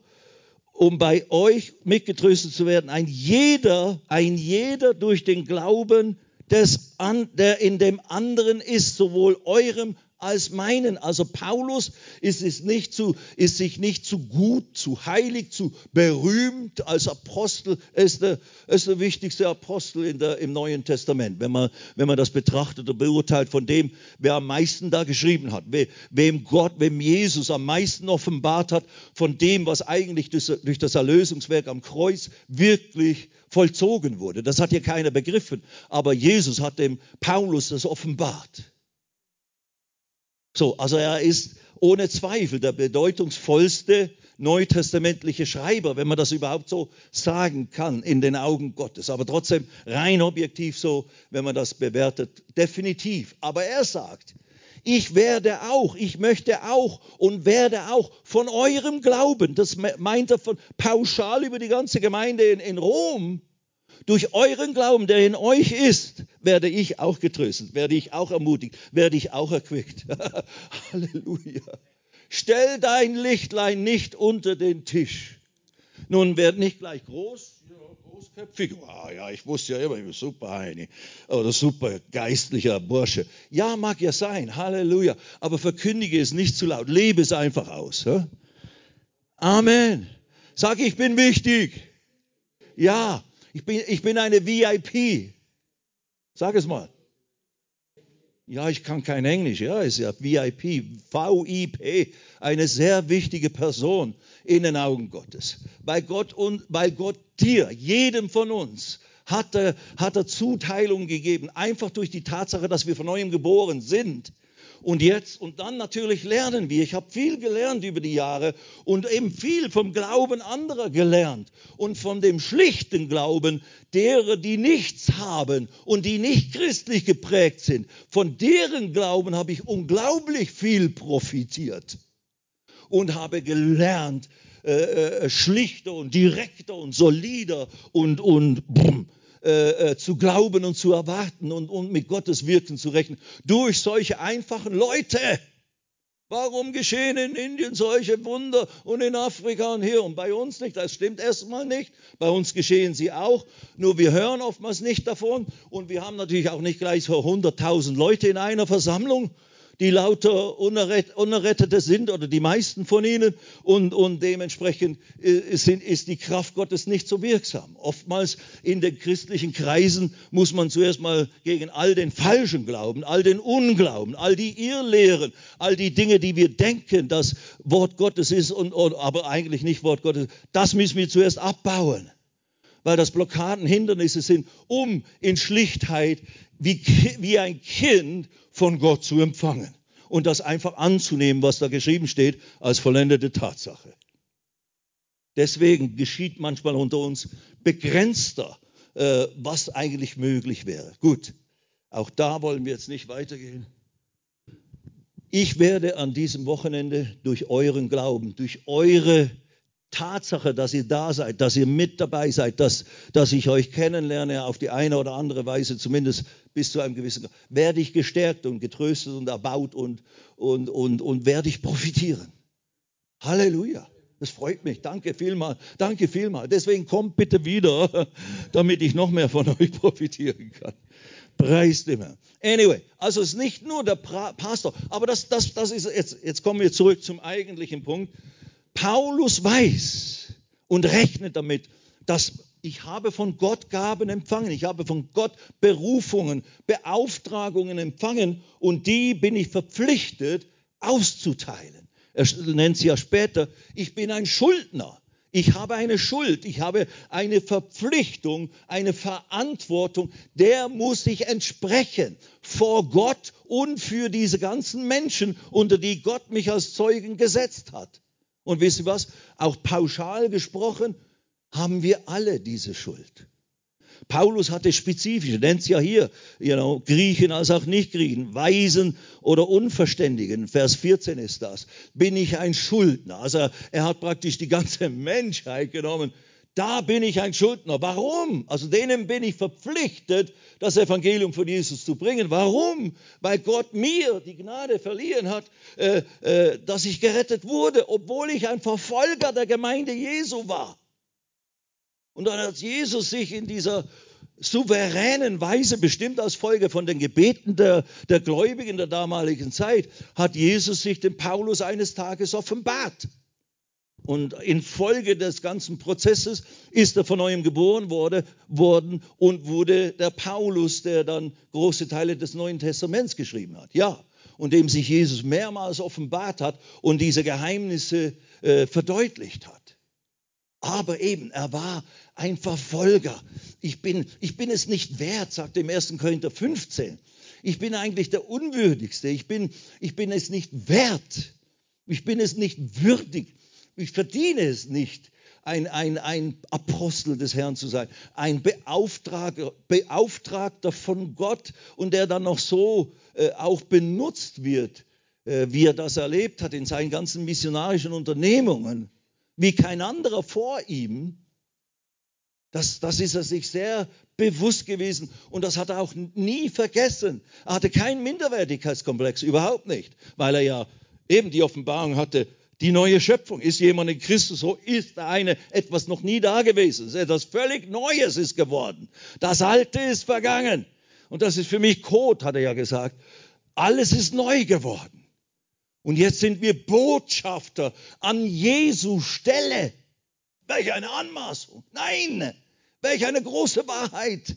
um bei euch mitgetröstet zu werden. Ein jeder, ein jeder durch den Glauben, des, der in dem anderen ist, sowohl eurem als meinen. Also Paulus ist, es nicht zu, ist sich nicht zu gut, zu heilig, zu berühmt als Apostel. Er ist der, er ist der wichtigste Apostel der, im Neuen Testament, wenn man, wenn man das betrachtet und beurteilt von dem, wer am meisten da geschrieben hat, wem Gott, wem Jesus am meisten offenbart hat, von dem, was eigentlich durch, durch das Erlösungswerk am Kreuz wirklich vollzogen wurde. Das hat hier keiner begriffen, aber Jesus hat dem Paulus das offenbart. So, also er ist ohne Zweifel der bedeutungsvollste neutestamentliche Schreiber, wenn man das überhaupt so sagen kann in den Augen Gottes. Aber trotzdem rein objektiv so, wenn man das bewertet, definitiv. Aber er sagt, ich werde auch, ich möchte auch und werde auch von eurem Glauben, das meint er von pauschal über die ganze Gemeinde in, in Rom, durch euren Glauben, der in euch ist, werde ich auch getröstet, werde ich auch ermutigt, werde ich auch erquickt. [LAUGHS] Halleluja. Stell dein Lichtlein nicht unter den Tisch. Nun werd nicht gleich groß, großköpfig. Oh, ja, ich wusste ja immer, ich bin super Heini oder super geistlicher Bursche. Ja, mag ja sein, Halleluja. Aber verkündige es nicht zu laut, lebe es einfach aus. Ja? Amen. Sag, ich bin wichtig. Ja, ich bin, ich bin eine VIP. Sag es mal. Ja, ich kann kein Englisch. Ja, ist ja VIP, VIP, eine sehr wichtige Person in den Augen Gottes. Bei Gott und weil Gott dir, jedem von uns, hat er, hat er Zuteilung gegeben, einfach durch die Tatsache, dass wir von neuem geboren sind. Und jetzt, und dann natürlich lernen wir. Ich habe viel gelernt über die Jahre und eben viel vom Glauben anderer gelernt und von dem schlichten Glauben derer, die nichts haben und die nicht christlich geprägt sind. Von deren Glauben habe ich unglaublich viel profitiert und habe gelernt, äh, äh, schlichter und direkter und solider und, und brumm, äh, äh, zu glauben und zu erwarten und, und mit Gottes Wirken zu rechnen. Durch solche einfachen Leute. Warum geschehen in Indien solche Wunder und in Afrika und hier und bei uns nicht? Das stimmt erstmal nicht. Bei uns geschehen sie auch, nur wir hören oftmals nicht davon und wir haben natürlich auch nicht gleich so 100.000 Leute in einer Versammlung die lauter Unerrettete sind oder die meisten von ihnen und, und dementsprechend äh, sind, ist die Kraft Gottes nicht so wirksam. Oftmals in den christlichen Kreisen muss man zuerst mal gegen all den falschen Glauben, all den Unglauben, all die Irrlehren, all die Dinge, die wir denken, dass Wort Gottes ist, und, und aber eigentlich nicht Wort Gottes, das müssen wir zuerst abbauen weil das Blockaden, Hindernisse sind, um in Schlichtheit wie, wie ein Kind von Gott zu empfangen und das einfach anzunehmen, was da geschrieben steht, als vollendete Tatsache. Deswegen geschieht manchmal unter uns begrenzter, äh, was eigentlich möglich wäre. Gut, auch da wollen wir jetzt nicht weitergehen. Ich werde an diesem Wochenende durch euren Glauben, durch eure Tatsache, dass ihr da seid, dass ihr mit dabei seid, dass, dass ich euch kennenlerne auf die eine oder andere Weise, zumindest bis zu einem gewissen werde ich gestärkt und getröstet und erbaut und, und, und, und werde ich profitieren. Halleluja. Das freut mich. Danke vielmal. Danke vielmal. Deswegen kommt bitte wieder, [LAUGHS] damit ich noch mehr von [LAUGHS] euch profitieren kann. Preist immer. Anyway, also es ist nicht nur der Pastor, aber das, das, das ist jetzt, jetzt kommen wir zurück zum eigentlichen Punkt. Paulus weiß und rechnet damit, dass ich habe von Gott Gaben empfangen, ich habe von Gott Berufungen, Beauftragungen empfangen und die bin ich verpflichtet auszuteilen. Er nennt sie ja später, ich bin ein Schuldner. Ich habe eine Schuld, ich habe eine Verpflichtung, eine Verantwortung, der muss ich entsprechen vor Gott und für diese ganzen Menschen, unter die Gott mich als Zeugen gesetzt hat. Und wisst ihr was? Auch pauschal gesprochen haben wir alle diese Schuld. Paulus hatte spezifische, nennt es ja hier, you know, Griechen als auch Nicht-Griechen, Weisen oder Unverständigen. Vers 14 ist das. Bin ich ein Schuldner? Also er hat praktisch die ganze [LAUGHS] Menschheit genommen. Da bin ich ein Schuldner. Warum? Also denen bin ich verpflichtet, das Evangelium von Jesus zu bringen. Warum? Weil Gott mir die Gnade verliehen hat, äh, äh, dass ich gerettet wurde, obwohl ich ein Verfolger der Gemeinde Jesu war. Und dann hat Jesus sich in dieser souveränen Weise, bestimmt als Folge von den Gebeten der, der Gläubigen der damaligen Zeit, hat Jesus sich dem Paulus eines Tages offenbart. Und infolge des ganzen Prozesses ist er von neuem geboren wurde, worden und wurde der Paulus, der dann große Teile des Neuen Testaments geschrieben hat. Ja, und dem sich Jesus mehrmals offenbart hat und diese Geheimnisse äh, verdeutlicht hat. Aber eben, er war ein Verfolger. Ich bin, ich bin es nicht wert, sagt er im 1. Korinther 15. Ich bin eigentlich der Unwürdigste. Ich bin, ich bin es nicht wert. Ich bin es nicht würdig. Ich verdiene es nicht, ein, ein, ein Apostel des Herrn zu sein, ein Beauftragter, Beauftragter von Gott und der dann noch so äh, auch benutzt wird, äh, wie er das erlebt hat in seinen ganzen missionarischen Unternehmungen wie kein anderer vor ihm. Das, das ist er sich sehr bewusst gewesen und das hat er auch nie vergessen. Er hatte keinen Minderwertigkeitskomplex, überhaupt nicht, weil er ja eben die Offenbarung hatte, die neue Schöpfung. Ist jemand in Christus, so ist eine etwas noch nie da gewesen. Etwas völlig Neues ist geworden. Das Alte ist vergangen. Und das ist für mich Code, hat er ja gesagt. Alles ist neu geworden. Und jetzt sind wir Botschafter an Jesu Stelle. Welch eine Anmaßung. Nein, welch eine große Wahrheit.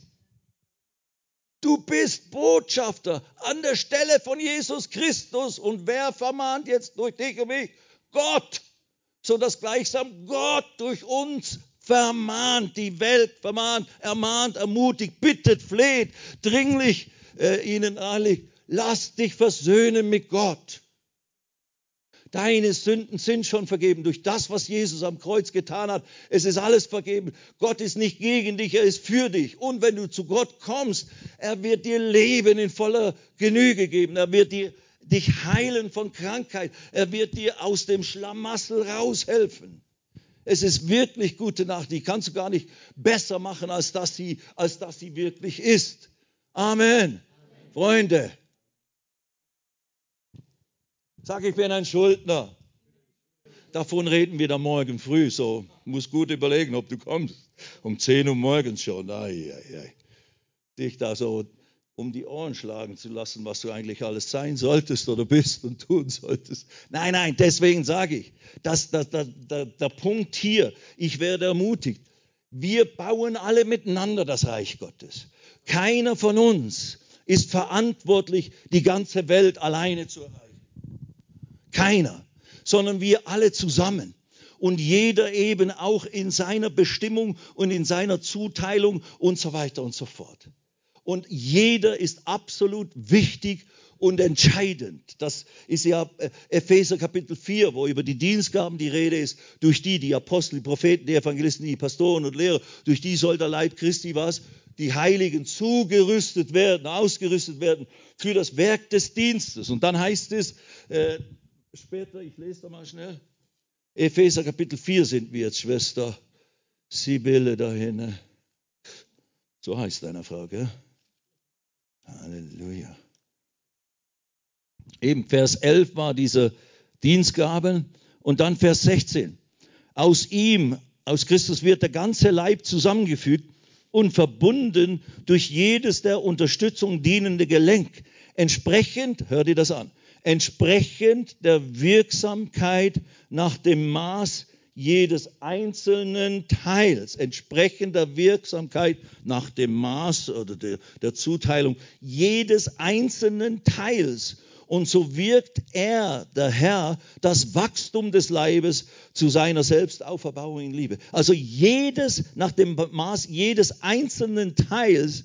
Du bist Botschafter an der Stelle von Jesus Christus. Und wer vermahnt jetzt durch dich und mich? Gott. So dass gleichsam Gott durch uns vermahnt, die Welt vermahnt, ermahnt, ermutigt, bittet, fleht, dringlich äh, ihnen eilig. Lass dich versöhnen mit Gott. Deine Sünden sind schon vergeben durch das, was Jesus am Kreuz getan hat. Es ist alles vergeben. Gott ist nicht gegen dich, er ist für dich. Und wenn du zu Gott kommst, er wird dir Leben in voller Genüge geben. Er wird dir, dich heilen von Krankheit. Er wird dir aus dem Schlamassel raushelfen. Es ist wirklich gute Nacht. Die kannst du gar nicht besser machen, als dass sie, als dass sie wirklich ist. Amen. Amen. Freunde, Sag, ich bin ein Schuldner. Davon reden wir dann morgen früh. So, muss gut überlegen, ob du kommst. Um 10 Uhr morgens schon. Ai, ai, ai. Dich da so um die Ohren schlagen zu lassen, was du eigentlich alles sein solltest oder bist und tun solltest. Nein, nein, deswegen sage ich, dass, dass, dass, der, der Punkt hier, ich werde ermutigt, wir bauen alle miteinander das Reich Gottes. Keiner von uns ist verantwortlich, die ganze Welt alleine zu erreichen. Keiner, sondern wir alle zusammen. Und jeder eben auch in seiner Bestimmung und in seiner Zuteilung und so weiter und so fort. Und jeder ist absolut wichtig und entscheidend. Das ist ja äh, Epheser Kapitel 4, wo über die Dienstgaben die Rede ist, durch die die Apostel, die Propheten, die Evangelisten, die Pastoren und Lehrer, durch die soll der Leib Christi was? Die Heiligen zugerüstet werden, ausgerüstet werden für das Werk des Dienstes. Und dann heißt es, äh, später, ich lese da mal schnell. Epheser Kapitel 4 sind wir jetzt, Schwester Sibylle da hinten. So heißt deine Frau, gell? Halleluja. Eben Vers 11 war diese Dienstgaben und dann Vers 16. Aus ihm, aus Christus wird der ganze Leib zusammengefügt und verbunden durch jedes der Unterstützung dienende Gelenk. Entsprechend, hört ihr das an, entsprechend der Wirksamkeit nach dem Maß jedes einzelnen Teils, entsprechend der Wirksamkeit nach dem Maß oder der, der Zuteilung jedes einzelnen Teils Und so wirkt er, der Herr, das Wachstum des Leibes zu seiner Selbstauferbauung in Liebe. Also jedes, nach dem Maß jedes einzelnen Teils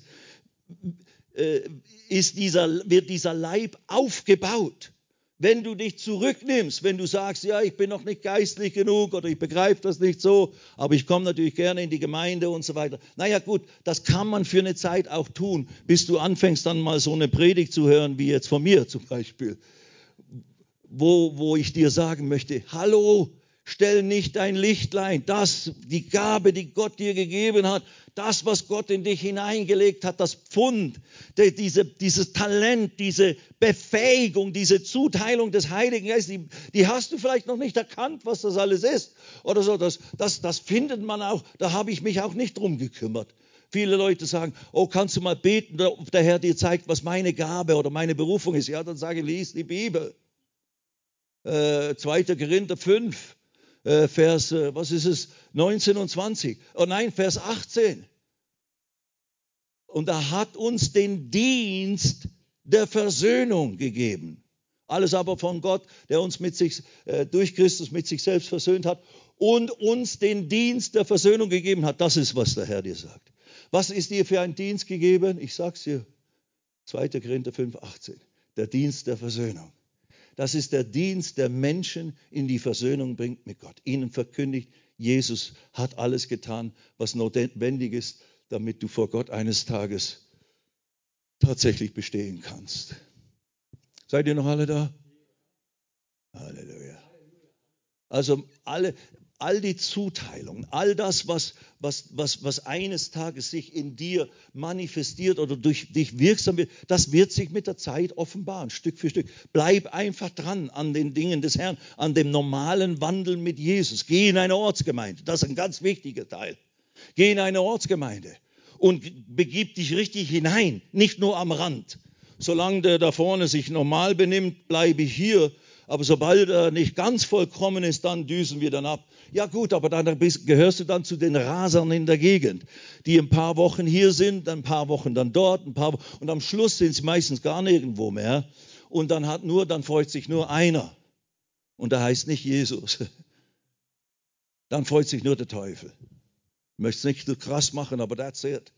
äh, ist dieser, wird dieser Leib aufgebaut. Wenn du dich zurücknimmst, wenn du sagst, ja, ich bin noch nicht geistlich genug oder ich begreife das nicht so, aber ich komme natürlich gerne in die Gemeinde und so weiter. Naja gut, das kann man für eine Zeit auch tun, bis du anfängst dann mal so eine Predigt zu hören, wie jetzt von mir zum Beispiel, wo, wo ich dir sagen möchte, hallo, stell nicht dein Lichtlein, das, die Gabe, die Gott dir gegeben hat, das, was Gott in dich hineingelegt hat, das Pfund, die, diese, dieses Talent, diese Befähigung, diese Zuteilung des Heiligen Geistes, die, die, hast du vielleicht noch nicht erkannt, was das alles ist. Oder so, das, das, das findet man auch, da habe ich mich auch nicht drum gekümmert. Viele Leute sagen, oh, kannst du mal beten, ob der Herr dir zeigt, was meine Gabe oder meine Berufung ist. Ja, dann sage ich, lies die Bibel. Äh, 2. Korinther 5, äh, Vers, äh, was ist es, 19 und 20. Oh nein, Vers 18. Und er hat uns den Dienst der Versöhnung gegeben. Alles aber von Gott, der uns mit sich, äh, durch Christus mit sich selbst versöhnt hat und uns den Dienst der Versöhnung gegeben hat. Das ist, was der Herr dir sagt. Was ist dir für ein Dienst gegeben? Ich sag's dir. 2. Korinther 5, 18. Der Dienst der Versöhnung. Das ist der Dienst, der Menschen in die Versöhnung bringt mit Gott. Ihnen verkündigt, Jesus hat alles getan, was notwendig ist, damit du vor Gott eines Tages tatsächlich bestehen kannst. Seid ihr noch alle da? Halleluja. Also alle, all die Zuteilungen, all das, was, was, was, was eines Tages sich in dir manifestiert oder durch dich wirksam wird, das wird sich mit der Zeit offenbaren, Stück für Stück. Bleib einfach dran an den Dingen des Herrn, an dem normalen Wandel mit Jesus. Geh in eine Ortsgemeinde, das ist ein ganz wichtiger Teil. Geh in eine Ortsgemeinde und begib dich richtig hinein, nicht nur am Rand. Solange der da vorne sich normal benimmt, bleibe ich hier aber sobald er nicht ganz vollkommen ist, dann düsen wir dann ab. Ja gut, aber dann gehörst du dann zu den Rasern in der Gegend, die ein paar Wochen hier sind, ein paar Wochen dann dort, ein paar Wochen, und am Schluss sind sie meistens gar nirgendwo mehr. Und dann hat nur, dann freut sich nur einer. Und da heißt nicht Jesus. [LAUGHS] Dann freut sich nur der Teufel. Ich möchte es nicht so krass machen, aber that's it.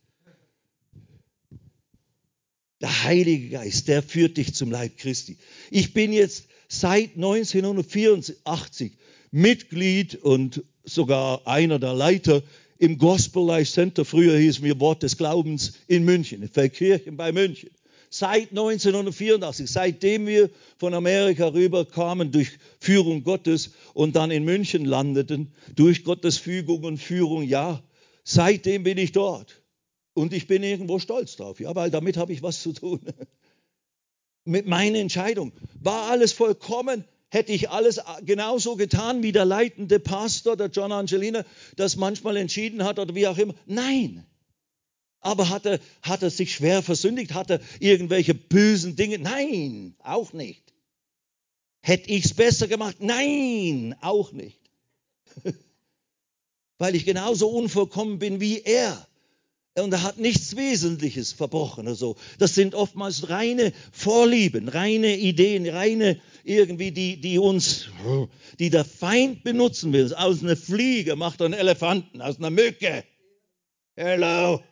Der Heilige Geist, der führt dich zum Leib Christi. Ich bin jetzt seit 1984 Mitglied und sogar einer der Leiter im Gospel Life Center, früher hieß mir Wort des Glaubens in München, in Feldkirchen bei München. Seit 1984, seitdem wir von Amerika rüberkamen durch Führung Gottes und dann in München landeten, durch Gottes Fügung und Führung, ja, seitdem bin ich dort. Und ich bin irgendwo stolz drauf, ja, weil damit habe ich was zu tun. [LAUGHS] mit meiner Entscheidung. War alles vollkommen? Hätte ich alles genauso getan wie der leitende Pastor, der John Angelina, das manchmal entschieden hat oder wie auch immer? Nein. Aber hat er, hat er sich schwer versündigt? Hat er irgendwelche bösen Dinge? Nein, auch nicht. Hätte ich es besser gemacht? Nein, auch nicht. [LAUGHS] Weil ich genauso unvollkommen bin wie er. Und er hat nichts Wesentliches verbrochen oder so. Das sind oftmals reine Vorlieben, reine Ideen, reine irgendwie, die, die uns, die der Feind benutzen will. Aus einer Fliege macht er einen Elefanten, aus einer Mücke. Hello.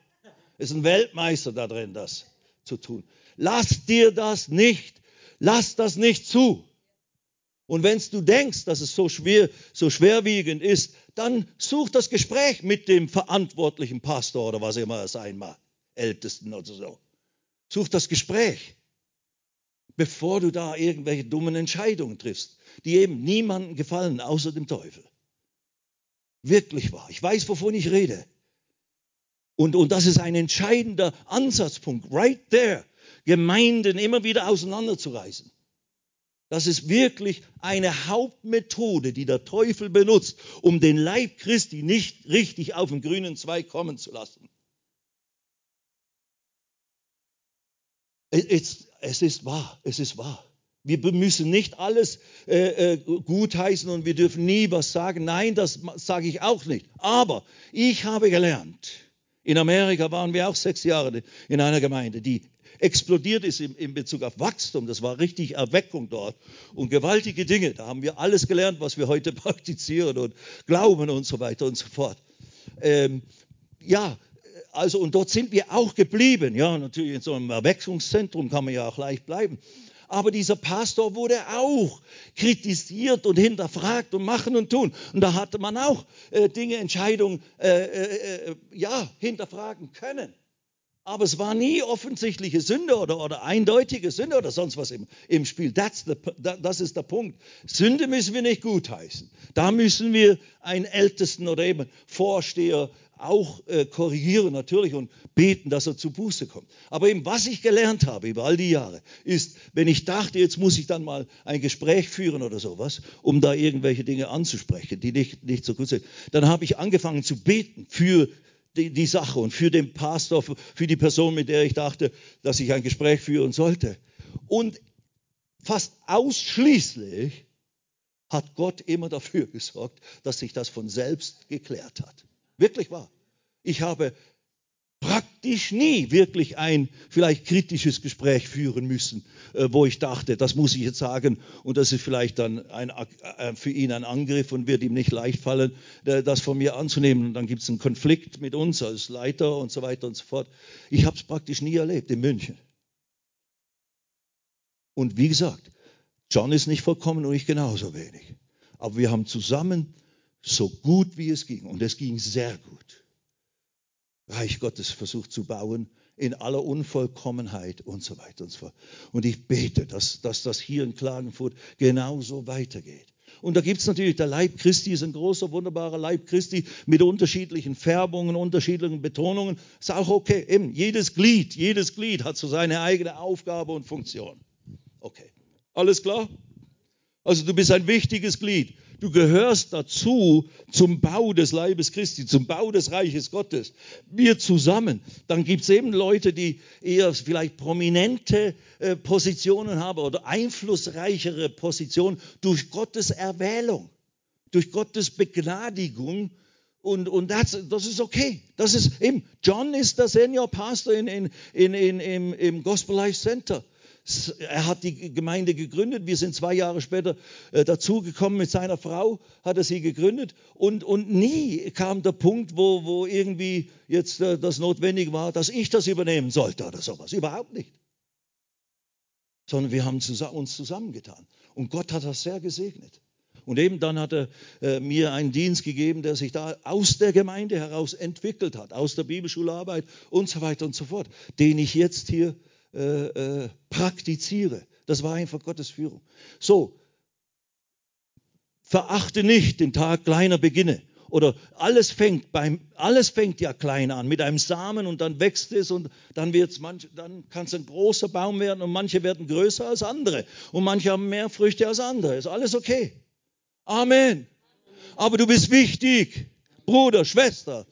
Ist ein Weltmeister da drin, das zu tun. Lass dir das nicht, lass das nicht zu. Und wenn du denkst, dass es so schwer, so schwerwiegend ist, dann such das Gespräch mit dem verantwortlichen Pastor oder was immer er sein mag, Ältesten oder so. Such das Gespräch, bevor du da irgendwelche dummen Entscheidungen triffst, die eben niemandem gefallen, außer dem Teufel. Wirklich wahr. Ich weiß, wovon ich rede. Und, und das ist ein entscheidender Ansatzpunkt, right there, Gemeinden immer wieder auseinanderzureißen. Das ist wirklich eine Hauptmethode, die der Teufel benutzt, um den Leib Christi nicht richtig auf den grünen Zweig kommen zu lassen. Es, es ist wahr, es ist wahr. Wir müssen nicht alles äh, äh, gutheißen und wir dürfen nie was sagen. Nein, das sage ich auch nicht. Aber ich habe gelernt, in Amerika waren wir auch sechs Jahre in einer Gemeinde, die explodiert ist in, in Bezug auf Wachstum. Das war richtig Erweckung dort und gewaltige Dinge. Da haben wir alles gelernt, was wir heute [LAUGHS] praktizieren und glauben und so weiter und so fort. Ähm, ja, also und dort sind wir auch geblieben. Ja, natürlich in so einem Erweckungszentrum kann man ja auch leicht bleiben. Aber dieser Pastor wurde auch kritisiert und hinterfragt und machen und tun. Und da hatte man auch äh, Dinge, Entscheidungen, äh, äh, äh ja, hinterfragen können. Aber es war nie offensichtliche Sünde oder, oder eindeutige Sünde oder sonst was im, im Spiel. The, das ist der Punkt. Sünde müssen wir nicht gutheißen. Da müssen wir einen Ältesten oder eben Vorsteher auch äh, korrigieren natürlich und beten, dass er zu Buße kommt. Aber eben, was ich gelernt habe über all die Jahre, ist, wenn ich dachte, jetzt muss ich dann mal ein Gespräch führen oder sowas, um da irgendwelche Dinge anzusprechen, die nicht, nicht so gut sind, dann habe ich angefangen zu beten für die, die Sache und für den Pastor, für die Person, mit der ich dachte, dass ich ein Gespräch führen sollte. Und fast ausschließlich hat Gott immer dafür gesorgt, dass sich das von selbst geklärt hat. Wirklich wahr. Ich habe praktisch nie wirklich ein vielleicht kritisches Gespräch führen müssen, äh, wo ich dachte, das muss ich jetzt sagen und das ist vielleicht dann ein, äh, für ihn ein Angriff und wird ihm nicht leicht fallen, das von mir anzunehmen. Und dann gibt es einen Konflikt mit uns als Leiter und so weiter und so fort. Ich habe es praktisch nie erlebt in München. Und wie gesagt, John ist nicht vollkommen und ich genauso wenig. Aber wir haben zusammen so gut wie es ging, und es ging sehr gut, Reich Gottes versucht zu bauen in aller Unvollkommenheit und so weiter und so fort. Und ich bete, dass, dass das hier in Klagenfurt genauso weitergeht. Und da gibt es natürlich, der Leib Christi ist ein großer, wunderbarer Leib Christi mit unterschiedlichen Färbungen, unterschiedlichen Betonungen. Ist auch okay. Eben, jedes Glied, jedes Glied hat so seine eigene Aufgabe und Funktion. Okay. Alles klar? Also du bist ein wichtiges Glied. Du gehörst dazu zum Bau des Leibes Christi, zum Bau des Reiches Gottes. Wir zusammen. Dann gibt es eben Leute, die eher vielleicht prominente äh, Positionen haben oder einflussreichere Positionen durch Gottes Erwählung, durch Gottes Begnadigung. Und, und das, das ist okay. Das ist eben, John ist der Senior Pastor in, in, in, in, im, im Gospel Life Center. Er hat die Gemeinde gegründet. Wir sind zwei Jahre später äh, dazugekommen mit seiner Frau, hat er sie gegründet. Und, und nie kam der Punkt, wo, wo irgendwie jetzt äh, das notwendig war, dass ich das übernehmen sollte oder sowas. Überhaupt nicht. Sondern wir haben uns zusammengetan. Und Gott hat das sehr gesegnet. Und eben dann hat er äh, mir einen Dienst gegeben, der sich da aus der Gemeinde heraus entwickelt hat, aus der Bibelschularbeit und so weiter und so fort, den ich jetzt hier äh, äh, praktiziere. Das war einfach Gottes Führung. So, verachte nicht den Tag kleiner Beginne. Oder alles fängt beim, alles fängt ja klein an, mit einem Samen und dann wächst es und dann dann kann es ein großer Baum werden und manche werden größer als andere und manche haben mehr Früchte als andere. Ist alles okay. Amen. Aber du bist wichtig, Bruder, Schwester.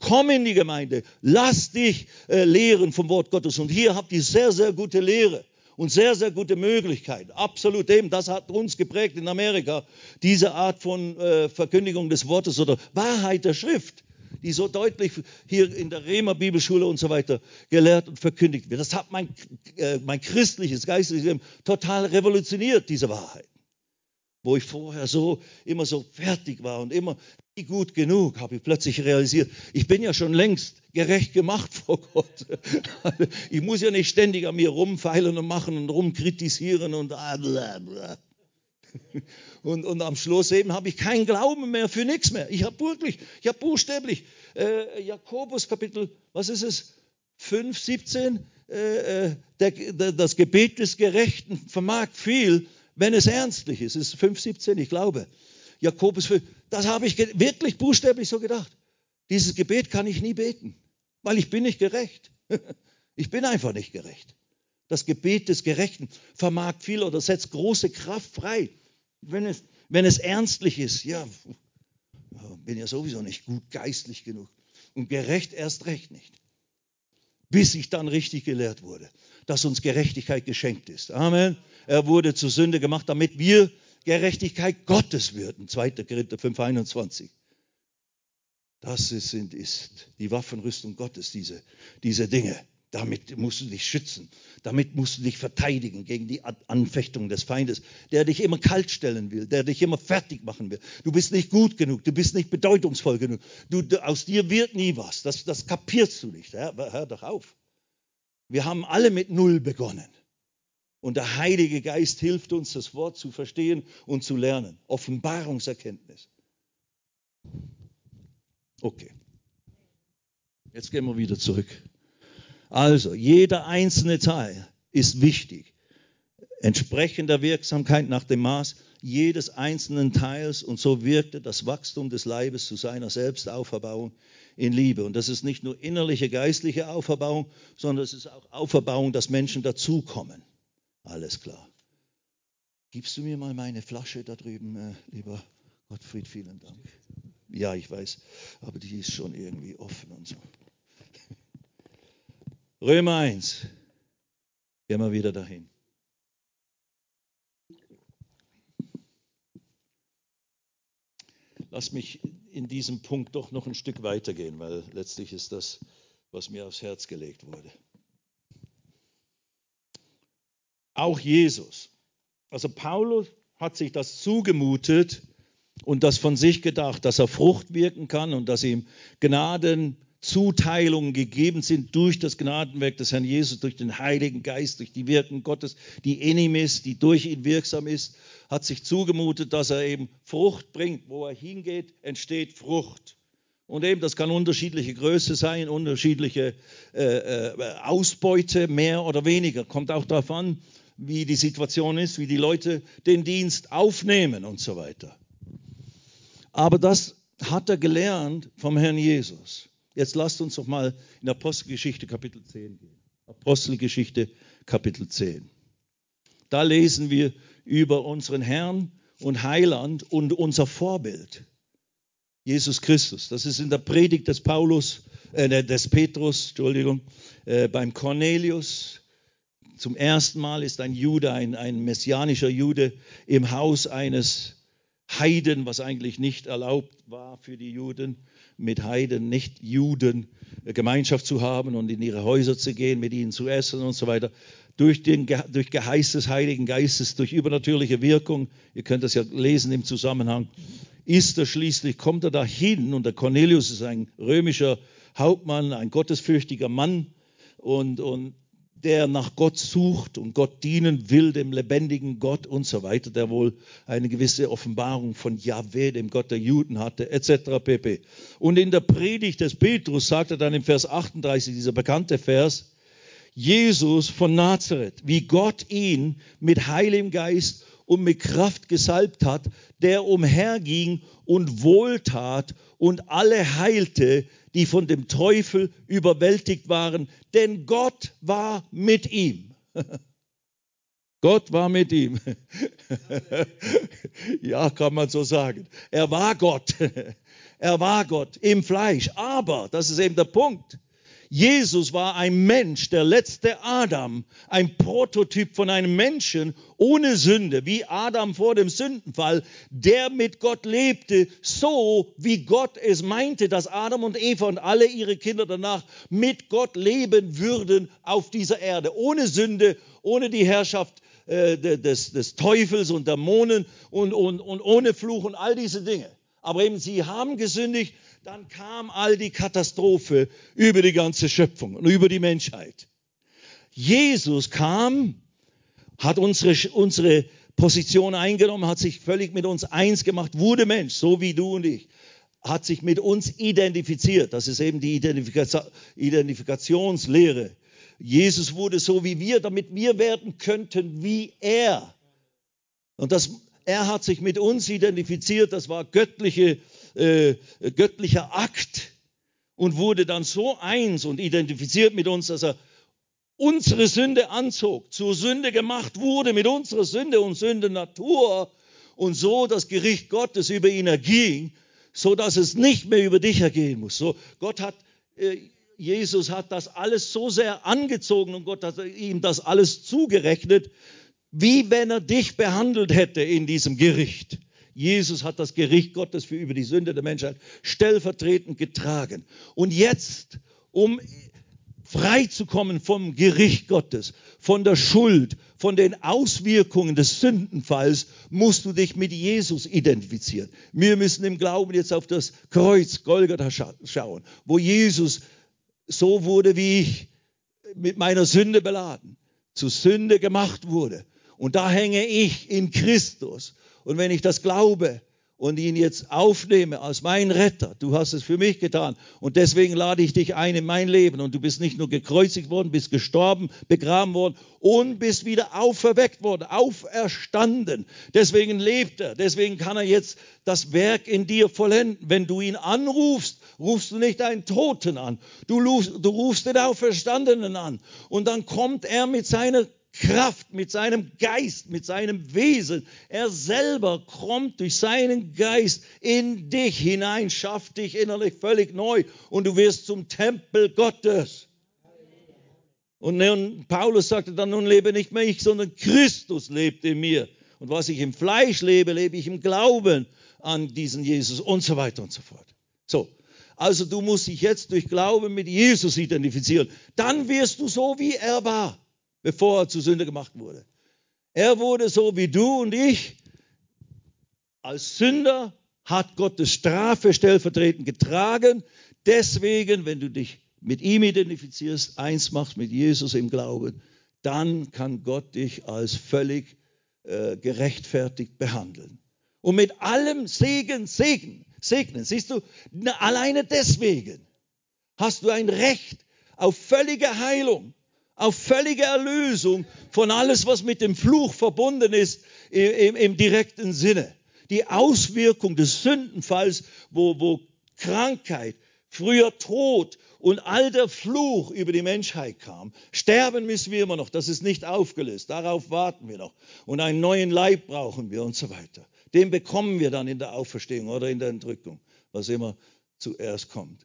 Komm in die Gemeinde, lass dich äh, lehren vom Wort Gottes. Und hier habt ihr sehr, sehr gute Lehre und sehr, sehr gute Möglichkeiten. Absolut eben, das hat uns geprägt in Amerika, diese Art von äh, Verkündigung des Wortes oder Wahrheit der Schrift, die so deutlich hier in der Rema Bibelschule und so weiter gelehrt und verkündigt wird. Das hat mein, äh, mein christliches, geistliches Leben total revolutioniert, diese Wahrheit wo ich vorher so immer so fertig war und immer gut genug, habe ich plötzlich realisiert, ich bin ja schon längst gerecht gemacht [LAUGHS] vor Gott. Ich muss ja nicht ständig an mir rumfeilen und machen und rumkritisieren und blablabla. Und, und am Schluss eben habe ich keinen Glauben mehr für nichts mehr. Ich habe wirklich, ich habe buchstäblich äh, Jakobus Kapitel, was ist es? 5, 17, äh, äh, der, der, das Gebet des Gerechten vermag viel, wenn es ernstlich ist. Es ist 5,17, ich glaube. Jakobus 5. Das habe ich wirklich buchstäblich so gedacht. Dieses Gebet kann ich nie beten, weil ich bin nicht gerecht. [LAUGHS] Ich bin einfach nicht gerecht. Das Gebet des Gerechten vermag viel oder setzt große Kraft frei. Wenn es, wenn es ernstlich ist, ja, bin ja sowieso nicht gut geistlich genug. Und gerecht erst recht nicht. Bis ich dann richtig gelehrt wurde, dass uns Gerechtigkeit geschenkt ist. Amen. Er wurde zur Sünde gemacht, damit wir Gerechtigkeit Gottes würden. 2. Korinther 5, 21. Das sind, ist die Waffenrüstung Gottes, diese, diese Dinge. Damit musst du dich schützen. Damit musst du dich verteidigen gegen die Anfechtung des Feindes, der dich immer kalt stellen will, der dich immer fertig machen will. Du bist nicht gut genug, du bist nicht bedeutungsvoll genug. Du, aus dir wird nie was. Das, das kapierst du nicht. Hör, hör doch auf. Wir haben alle mit Null begonnen. Und der Heilige Geist hilft uns, das Wort zu verstehen und zu lernen. Offenbarungserkenntnis. Okay. Jetzt gehen wir wieder zurück. Also, jeder einzelne Teil ist wichtig. Entsprechend der Wirksamkeit nach dem Maß jedes einzelnen Teils und so wirkte das Wachstum des Leibes zu seiner Selbstauferbauung in Liebe. Und das ist nicht nur innerliche geistliche Auferbauung, sondern es ist auch Auferbauung, dass Menschen dazukommen. Alles klar. Gibst du mir mal meine Flasche da drüben, äh, lieber Gottfried? Vielen Dank. Ja, ich weiß, aber die ist schon irgendwie offen und so. Römer 1. Gehen wir wieder dahin. Lass mich in diesem Punkt doch noch ein Stück weitergehen, weil letztlich ist das, was mir aufs Herz gelegt wurde. Auch Jesus. Also Paulus hat sich das zugemutet und das von sich gedacht, dass er Frucht wirken kann und dass ihm Gnaden Zuteilungen gegeben sind durch das Gnadenwerk des Herrn Jesus, durch den Heiligen Geist, durch die Wirken Gottes, die in ihm ist, die durch ihn wirksam ist, hat sich zugemutet, dass er eben Frucht bringt. Wo er hingeht, entsteht Frucht. Und eben, das kann unterschiedliche Größe sein, unterschiedliche äh, äh, Ausbeute, mehr oder weniger. Kommt auch darauf an, wie die Situation ist, wie die Leute den Dienst aufnehmen und so weiter. Aber das hat er gelernt vom Herrn Jesus. Jetzt lasst uns doch mal in Apostelgeschichte Kapitel 10 gehen. Apostelgeschichte Kapitel 10. Da lesen wir über unseren Herrn und Heiland und unser Vorbild, Jesus Christus. Das ist in der Predigt des Paulus, äh, des Petrus, Entschuldigung, äh, beim Cornelius. Zum ersten Mal ist ein Jude, ein, ein messianischer Jude im Haus eines Heiden, was eigentlich nicht erlaubt war für die Juden, mit Heiden, nicht Juden äh, Gemeinschaft zu haben und in ihre Häuser zu gehen, mit ihnen zu essen und so weiter. Durch, den, durch Geheiß des Heiligen Geistes, durch übernatürliche Wirkung, ihr könnt das ja lesen im Zusammenhang, ist er schließlich, kommt er dahin und der Cornelius ist ein römischer Hauptmann, ein gottesfürchtiger Mann und, und der nach Gott sucht und Gott dienen will, dem lebendigen Gott und so weiter, der wohl eine gewisse Offenbarung von Yahweh, dem Gott der Juden hatte, etc. pp. Und in der Predigt des Petrus sagt er dann im Vers 38, dieser bekannte Vers, Jesus von Nazareth, wie Gott ihn mit Heiligem Geist und mit Kraft gesalbt hat, der umherging und wohltat und alle heilte, die von dem Teufel überwältigt waren, denn Gott war mit ihm. [LAUGHS] Gott war mit ihm. [LAUGHS] ja, kann man so sagen. Er war Gott. [LAUGHS] Er war Gott im Fleisch. Aber, das ist eben der Punkt, Jesus war ein Mensch, der letzte Adam, ein Prototyp von einem Menschen ohne Sünde, wie Adam vor dem Sündenfall, der mit Gott lebte, so wie Gott es meinte, dass Adam und Eva und alle ihre Kinder danach mit Gott leben würden auf dieser Erde, ohne Sünde, ohne die Herrschaft äh, des, des Teufels und Dämonen und, und, und ohne Fluch und all diese Dinge. Aber eben sie haben gesündigt dann kam all die Katastrophe über die ganze Schöpfung und über die Menschheit. Jesus kam, hat unsere, unsere Position eingenommen, hat sich völlig mit uns eins gemacht, wurde Mensch, so wie du und ich, hat sich mit uns identifiziert. Das ist eben die Identifikationslehre. Jesus wurde so wie wir, damit wir werden könnten wie er. Und das, er hat sich mit uns identifiziert, das war göttliche äh, göttlicher Akt und wurde dann so eins und identifiziert mit uns, dass er unsere Sünde anzog, zur Sünde gemacht wurde mit unserer Sünde und Sündennatur und so das Gericht Gottes über ihn erging, so dass es nicht mehr über dich ergehen muss. So Gott hat äh, Jesus hat das alles so sehr angezogen und Gott hat ihm das alles zugerechnet, wie wenn er dich behandelt hätte in diesem Gericht. Jesus hat das Gericht Gottes für über die Sünde der Menschheit stellvertretend getragen. Und jetzt, um frei zu kommen vom Gericht Gottes, von der Schuld, von den Auswirkungen des Sündenfalls, musst du dich mit Jesus identifizieren. Wir müssen im Glauben jetzt auf das Kreuz Golgatha schauen, wo Jesus so wurde wie ich, mit meiner Sünde beladen, zu Sünde gemacht wurde. Und da hänge ich in Christus. Und wenn ich das glaube, und ihn jetzt aufnehme als mein Retter. Du hast es für mich getan und deswegen lade ich dich ein in mein Leben und du bist nicht nur gekreuzigt worden, bist gestorben, begraben worden und bist wieder auferweckt worden, auferstanden. Deswegen lebt er, deswegen kann er jetzt das Werk in dir vollenden. Wenn du ihn anrufst, rufst du nicht einen Toten an, du rufst, du rufst den Auferstandenen an und dann kommt er mit seiner Kraft, mit seinem Geist, mit seinem Wesen. Er selber kommt durch seinen Geist in dich hinein, schafft dich innerlich völlig neu und du wirst zum Tempel Gottes. Und nun, Paulus sagte dann, nun lebe nicht mehr ich, sondern Christus lebt in mir. Und was ich im Fleisch lebe, lebe ich im Glauben an diesen Jesus und so weiter und so fort. So. Also du musst dich jetzt durch Glauben mit Jesus identifizieren. Dann wirst du so, wie er war bevor er zu Sünde gemacht wurde. Er wurde so wie du und ich. Als Sünder hat Gottes Strafe stellvertretend getragen. Deswegen, wenn du dich mit ihm identifizierst, eins machst mit Jesus im Glauben, dann kann Gott dich als völlig äh, gerechtfertigt behandeln. Und mit allem Segen segnen. segnen. Siehst du, alleine deswegen hast du ein Recht auf völlige Heilung auf völlige Erlösung von alles, was mit dem Fluch verbunden ist im, im direkten Sinne. Die Auswirkung des Sündenfalls, wo, wo Krankheit, früher Tod und all der Fluch über die Menschheit kam. Sterben müssen wir immer noch, das ist nicht aufgelöst, darauf warten wir noch. Und einen neuen Leib brauchen wir und so weiter. Den bekommen wir dann in der Auferstehung oder in der Entrückung, was immer zuerst kommt.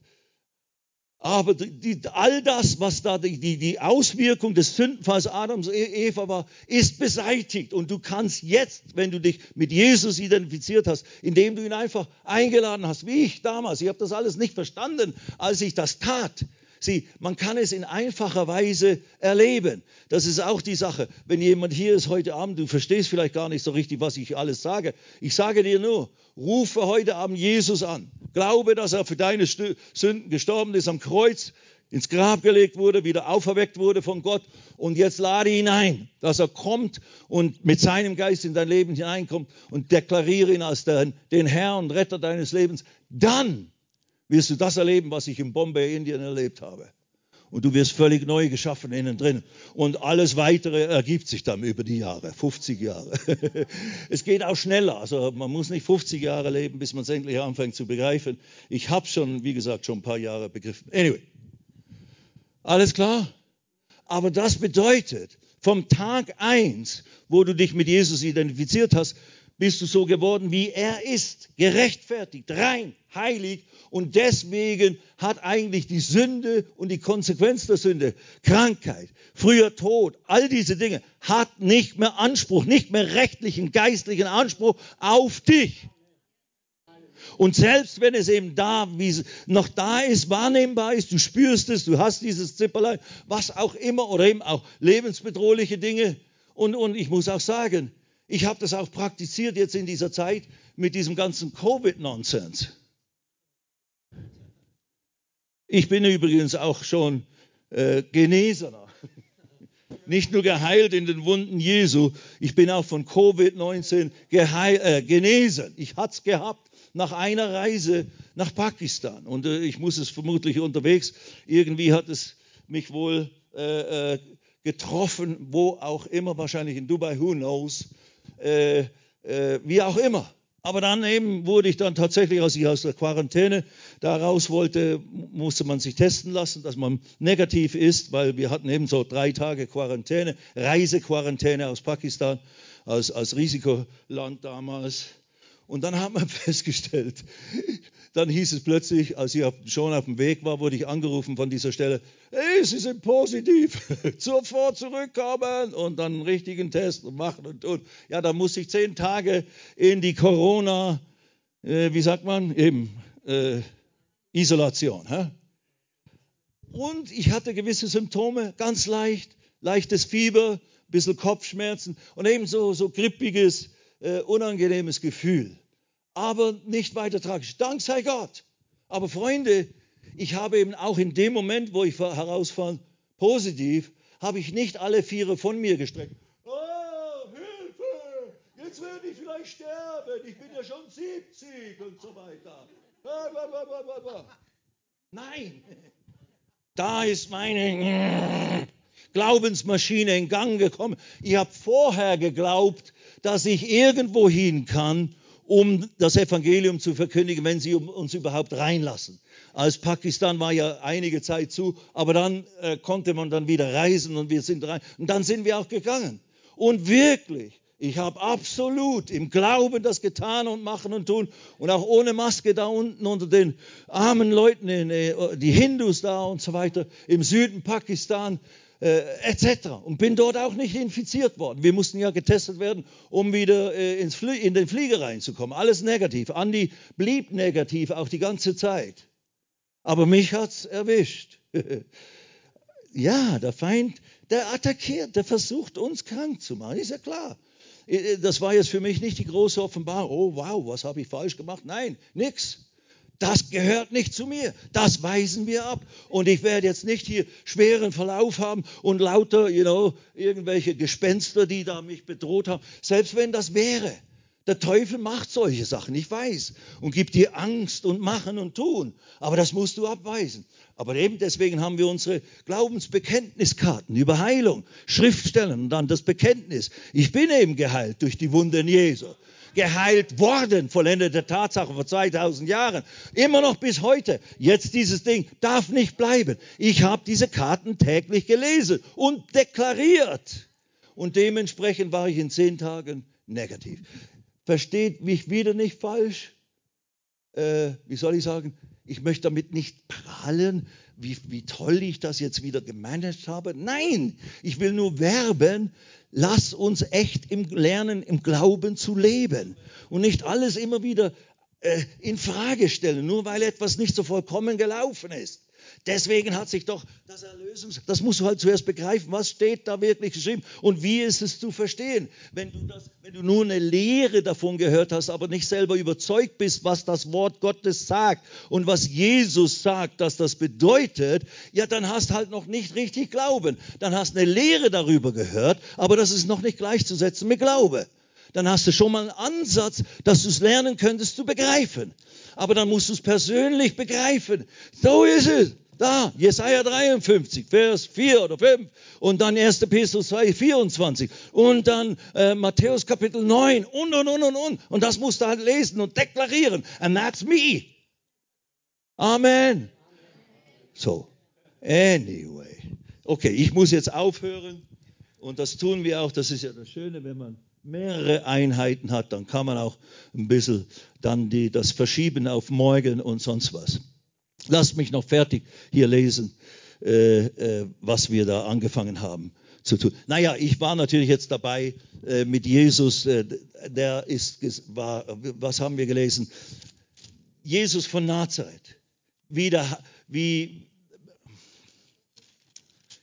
Aber die, all das, was da die, die, Auswirkung des Sündenfalls Adams und e, Eva war, ist beseitigt. Und du kannst jetzt, wenn du dich mit Jesus identifiziert hast, indem du ihn einfach eingeladen hast, wie ich damals, ich habe das alles nicht verstanden, als ich das tat, Sieh, man kann es in einfacher Weise erleben. Das ist auch die Sache. Wenn jemand hier ist heute Abend, du verstehst vielleicht gar nicht so richtig, was ich alles sage. Ich sage dir nur, rufe heute Abend Jesus an. Glaube, dass er für deine Sünden gestorben ist am Kreuz, ins Grab gelegt wurde, wieder auferweckt wurde von Gott. Und jetzt lade ihn ein, dass er kommt und mit seinem Geist in dein Leben hineinkommt und deklariere ihn als den, den Herr und Retter deines Lebens. Dann wirst du das erleben, was ich in Bombay, Indien erlebt habe. Und du wirst völlig neu geschaffen innen drin. Und alles weitere ergibt sich dann über die Jahre, 50 Jahre. [LAUGHS] es geht auch schneller. Also man muss nicht 50 Jahre leben, bis man es endlich anfängt zu begreifen. Ich habe schon, wie gesagt, schon ein paar Jahre begriffen. Anyway, alles klar? Aber das bedeutet, vom Tag eins, wo du dich mit Jesus identifiziert hast, bist du so geworden, wie er ist, gerechtfertigt, rein, heilig. Und deswegen hat eigentlich die Sünde und die Konsequenz der Sünde, Krankheit, früher Tod, all diese Dinge, hat nicht mehr Anspruch, nicht mehr rechtlichen, geistlichen Anspruch auf dich. Und selbst wenn es eben da, wie noch da ist, wahrnehmbar ist, du spürst es, du hast dieses Zipperlein, was auch immer, oder eben auch lebensbedrohliche Dinge. Und, und ich muss auch sagen, ich habe das auch praktiziert jetzt in dieser Zeit mit diesem ganzen Covid-Nonsense. Ich bin übrigens auch schon äh, Genesener. [LAUGHS] Nicht nur geheilt in den Wunden Jesu, ich bin auch von Covid-19 äh, genesen. Ich hatte es gehabt nach einer Reise nach Pakistan. Und äh, ich muss es vermutlich unterwegs, irgendwie hat es mich wohl äh, äh getroffen, wo auch immer, wahrscheinlich in Dubai, who knows äh, äh, wie auch immer. Aber dann eben wurde ich dann tatsächlich, als ich aus der Quarantäne da raus wollte, musste man sich testen lassen, dass man negativ ist, weil wir hatten eben so drei Tage Quarantäne, Reisequarantäne aus Pakistan als, als Risikoland damals. Und dann haben wir [LAUGHS] festgestellt, dann hieß es plötzlich, als ich schon auf dem Weg war, wurde ich angerufen von dieser Stelle, hey, Sie sind positiv, [LAUGHS] sofort zurückkommen und dann einen richtigen Test machen und tun. Ja, da musste ich zehn Tage in die Corona, äh, wie sagt man, eben, äh, Isolation. Hä? und ich hatte gewisse Symptome, ganz leicht, leichtes Fieber, bisschen Kopfschmerzen und eben so, so grippiges, äh, unangenehmes Gefühl. Aber nicht weiter tragisch. Dank sei Gott. Aber Freunde, ich habe eben auch in dem Moment, wo ich herausfand, positiv, habe ich nicht alle Viere von mir gestreckt. Oh, Hilfe! Jetzt werde ich vielleicht sterben. Ich bin ja schon 70 und so weiter. Nein, da ist meine Glaubensmaschine in Gang gekommen. Ich habe vorher geglaubt, dass ich irgendwo hin kann, um das Evangelium zu verkündigen, wenn sie uns überhaupt reinlassen. Als Pakistan war ja einige Zeit zu, aber dann äh, konnte man dann wieder reisen und wir sind rein. Und dann sind wir auch gegangen. Und wirklich, ich habe absolut im Glauben das getan und machen und tun und auch ohne Maske da unten unter den armen Leuten, äh, die Hindus da und so weiter, im Süden Pakistan äh, etc. Und bin dort auch nicht infiziert worden. Wir mussten ja getestet werden, um wieder äh, ins in den Flieger reinzukommen. Alles negativ. Andi blieb negativ auch die ganze Zeit. Aber mich hat's erwischt. [LAUGHS] ja, der Feind, der attackiert, der versucht uns krank zu machen, ist ja klar. Äh, äh, das war jetzt für mich nicht die große Offenbarung. Oh, wow, was habe ich falsch gemacht? Nein, nix. Das gehört nicht zu mir. Das weisen wir ab. Und ich werde jetzt nicht hier schweren Verlauf haben und lauter, you know, irgendwelche Gespenster, die da mich bedroht haben. Selbst wenn das wäre. Der Teufel macht solche Sachen, ich weiß, und gibt dir Angst und machen und tun. Aber das musst du abweisen. Aber eben deswegen haben wir unsere Glaubensbekenntniskarten über Heilung, Schriftstellen und dann das Bekenntnis. Ich bin eben geheilt durch die Wunden Jesu. Geheilt worden, vollendete Tatsache vor 2000 Jahren. Immer noch bis heute. Jetzt dieses Ding darf nicht bleiben. Ich habe diese Karten täglich gelesen und deklariert. Und dementsprechend war ich in zehn Tagen negativ versteht mich wieder nicht falsch. Äh, wie soll ich sagen? Ich möchte damit nicht prahlen, wie, wie toll ich das jetzt wieder gemanagt habe. Nein, ich will nur werben, lass uns echt im Lernen, im Glauben zu leben und nicht alles immer wieder äh, in Frage stellen, nur weil etwas nicht so vollkommen gelaufen ist. Deswegen hat sich doch das Erlösungs... Das musst du halt zuerst begreifen, was steht da wirklich geschrieben und wie ist es zu verstehen. Wenn du, das, wenn du nur eine Lehre davon gehört hast, aber nicht selber überzeugt bist, was das Wort Gottes sagt und was Jesus sagt, dass das bedeutet, ja, dann hast halt noch nicht richtig Glauben. Dann hast eine Lehre darüber gehört, aber das ist noch nicht gleichzusetzen mit Glaube dann hast du schon mal einen Ansatz, dass du es lernen könntest zu begreifen. Aber dann musst du es persönlich begreifen. So ist es. Da, Jesaja 53, Vers 4 oder 5 und dann 1. Petrus 2, 24 und dann äh, Matthäus Kapitel 9 und, und, und, und, und. Und das musst du halt lesen und deklarieren. And that's me. Amen. So, anyway. Okay, ich muss jetzt aufhören und das tun wir auch. Das ist ja das Schöne, wenn man mehrere Einheiten hat, dann kann man auch ein bisschen dann die, das verschieben auf morgen und sonst was. Lasst mich noch fertig hier lesen, äh, äh, was wir da angefangen haben zu tun. Naja, ich war natürlich jetzt dabei äh, mit Jesus, äh, der ist, war, was haben wir gelesen? Jesus von Nazareth. Wieder, wie,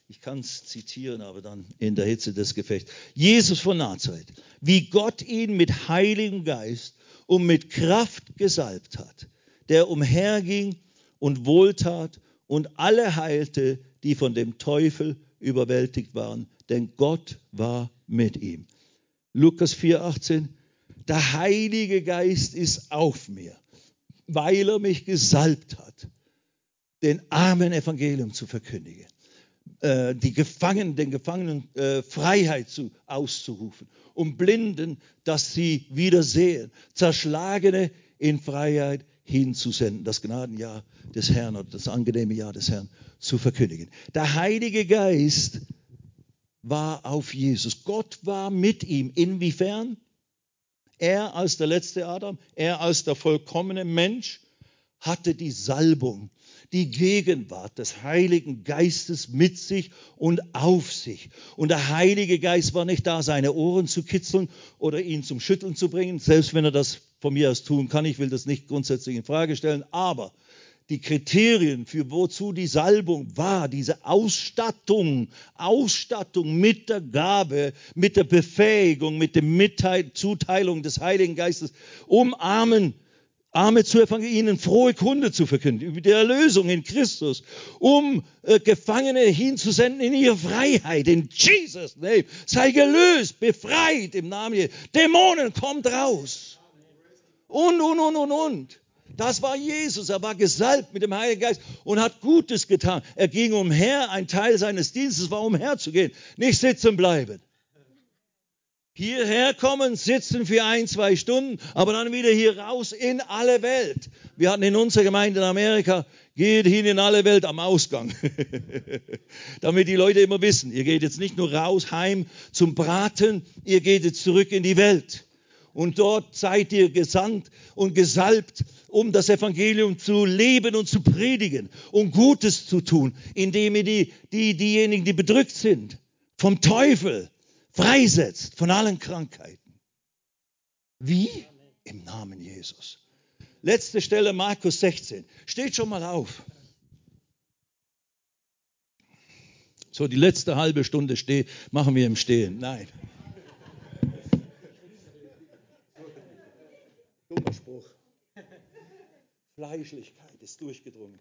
ich kann es zitieren, aber dann in der Hitze des Gefechts. Jesus von Nazareth, wie Gott ihn mit Heiligem Geist und mit Kraft gesalbt hat, der umherging und wohltat und alle heilte, die von dem Teufel überwältigt waren, denn Gott war mit ihm. Lukas 4,18 Der Heilige Geist ist auf mir, weil er mich gesalbt hat, den armen Evangelium zu verkündigen, äh, die Gefangenen, den Gefangenen äh, Freiheit zu, auszurufen, um Blinden, dass sie wieder sehen, Zerschlagene in Freiheit hinzusenden, das Gnadenjahr des Herrn oder das angenehme Jahr des Herrn zu verkündigen. Der Heilige Geist war auf Jesus. Gott war mit ihm. Inwiefern? Er als der letzte Adam, er als der vollkommene Mensch hatte die Salbung, die Gegenwart des Heiligen Geistes mit sich und auf sich. Und der Heilige Geist war nicht da, seine Ohren zu kitzeln oder ihn zum Schütteln zu bringen, selbst wenn er das von mir aus tun kann. Ich will das nicht grundsätzlich in Frage stellen, aber die Kriterien für wozu die Salbung war, diese Ausstattung, Ausstattung mit der Gabe, mit der Befähigung, mit der Mitteil Zuteilung des Heiligen Geistes, um Armen Arme zu evangelisieren, ihnen frohe Kunde zu verkünden über die Erlösung in Christus, um äh, Gefangene hinzusenden in ihre Freiheit. In Jesus' name. Sei gelöst, befreit im Namen Jesu. Dämonen, kommt raus. Und, und, und, und, und. Das war Jesus. Er war gesalbt mit dem Heiligen Geist und hat Gutes getan. Er ging umher. Ein Teil seines Dienstes war umherzugehen, nicht sitzen bleiben hierher kommen, sitzen für ein, zwei Stunden, aber dann wieder hier raus in alle Welt. Wir hatten in unserer Gemeinde in Amerika, geht hin in alle Welt am Ausgang. [LAUGHS] Damit die Leute immer wissen, ihr geht jetzt nicht nur raus, heim zum Braten, ihr geht jetzt zurück in die Welt. Und dort seid ihr gesandt und gesalbt, um das Evangelium zu leben und zu predigen und Gutes zu tun, indem ihr die, die, diejenigen, die bedrückt sind, vom Teufel, freisetzt von allen Krankheiten. Wie? Im Namen Jesus. Letzte Stelle, Markus 16. Steht schon mal auf. So, die letzte halbe Stunde machen wir im Stehen. Nein. Dummer Spruch. Fleischlichkeit ist durchgedrungen.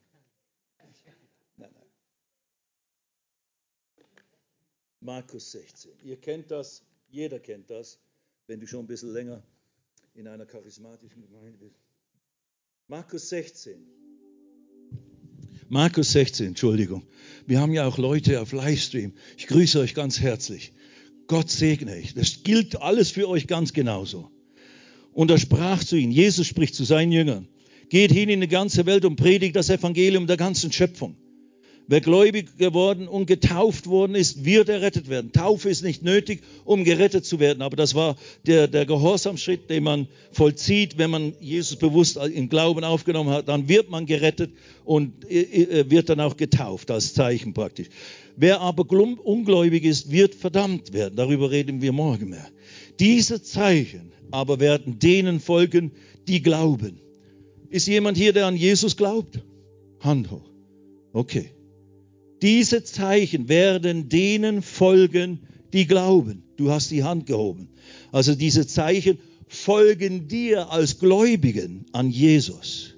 Markus 16. Ihr kennt das, jeder kennt das, wenn du schon ein bisschen länger in einer charismatischen Gemeinde bist. Markus 16. Markus 16, Entschuldigung. Wir haben ja auch Leute auf Livestream. Ich grüße euch ganz herzlich. Gott segne euch. Das gilt alles für euch ganz genauso. Und er sprach zu ihnen, Jesus spricht zu seinen Jüngern, geht hin in die ganze Welt und predigt das Evangelium der ganzen Schöpfung. Wer gläubig geworden und getauft worden ist, wird errettet werden. Taufe ist nicht nötig, um gerettet zu werden. Aber das war der, der Gehorsamschritt, den man vollzieht, wenn man Jesus bewusst im Glauben aufgenommen hat. Dann wird man gerettet und äh, äh, wird dann auch getauft als Zeichen praktisch. Wer aber ungläubig ist, wird verdammt werden. Darüber reden wir morgen mehr. Diese Zeichen aber werden denen folgen, die glauben. Ist jemand hier, der an Jesus glaubt? Hand hoch. Okay. Diese Zeichen werden denen folgen, die glauben. Du hast die Hand gehoben. Also diese Zeichen folgen dir als Gläubigen an Jesus.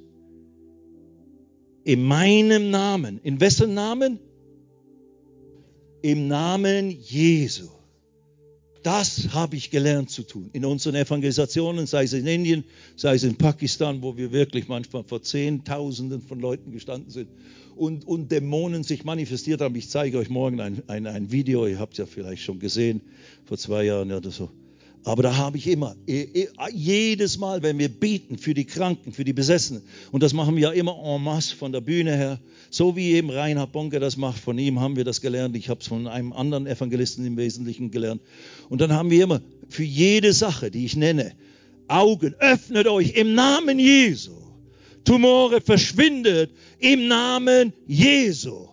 In meinem Namen. In wessen Namen? Im Namen Jesu. Das habe ich gelernt zu tun. In unseren Evangelisationen, sei es in Indien, sei es in Pakistan, wo wir wirklich manchmal vor Zehntausenden von Leuten gestanden sind und, und Dämonen sich manifestiert haben. Ich zeige euch morgen ein, ein, ein Video, ihr habt es ja vielleicht schon gesehen, vor zwei Jahren oder so. Aber da habe ich immer, jedes Mal, wenn wir beten für die Kranken, für die Besessenen, und das machen wir ja immer en masse von der Bühne her, so wie eben Reinhard Bonke das macht, von ihm haben wir das gelernt, ich habe es von einem anderen Evangelisten im Wesentlichen gelernt. Und dann haben wir immer für jede Sache, die ich nenne, Augen, öffnet euch im Namen Jesu. Tumore verschwindet im Namen Jesu.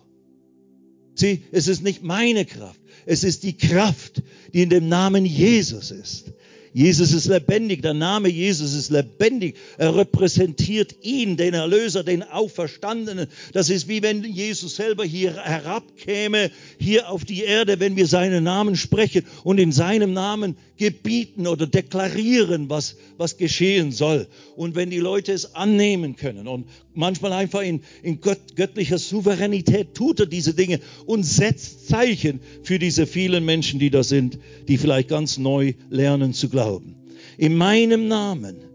Sieh, es ist nicht meine Kraft, es ist die Kraft, die in dem Namen Jesus ist. Jesus ist lebendig, der Name Jesus ist lebendig. Er repräsentiert ihn, den Erlöser, den Auferstandenen. Das ist wie wenn Jesus selber hier herabkäme, hier auf die Erde, wenn wir seinen Namen sprechen und in seinem Namen gebieten oder deklarieren, was, was geschehen soll. Und wenn die Leute es annehmen können und manchmal einfach in, in Gott, göttlicher Souveränität tut er diese Dinge und setzt Zeichen für diese vielen Menschen, die da sind, die vielleicht ganz neu lernen zu glauben. In meinem Namen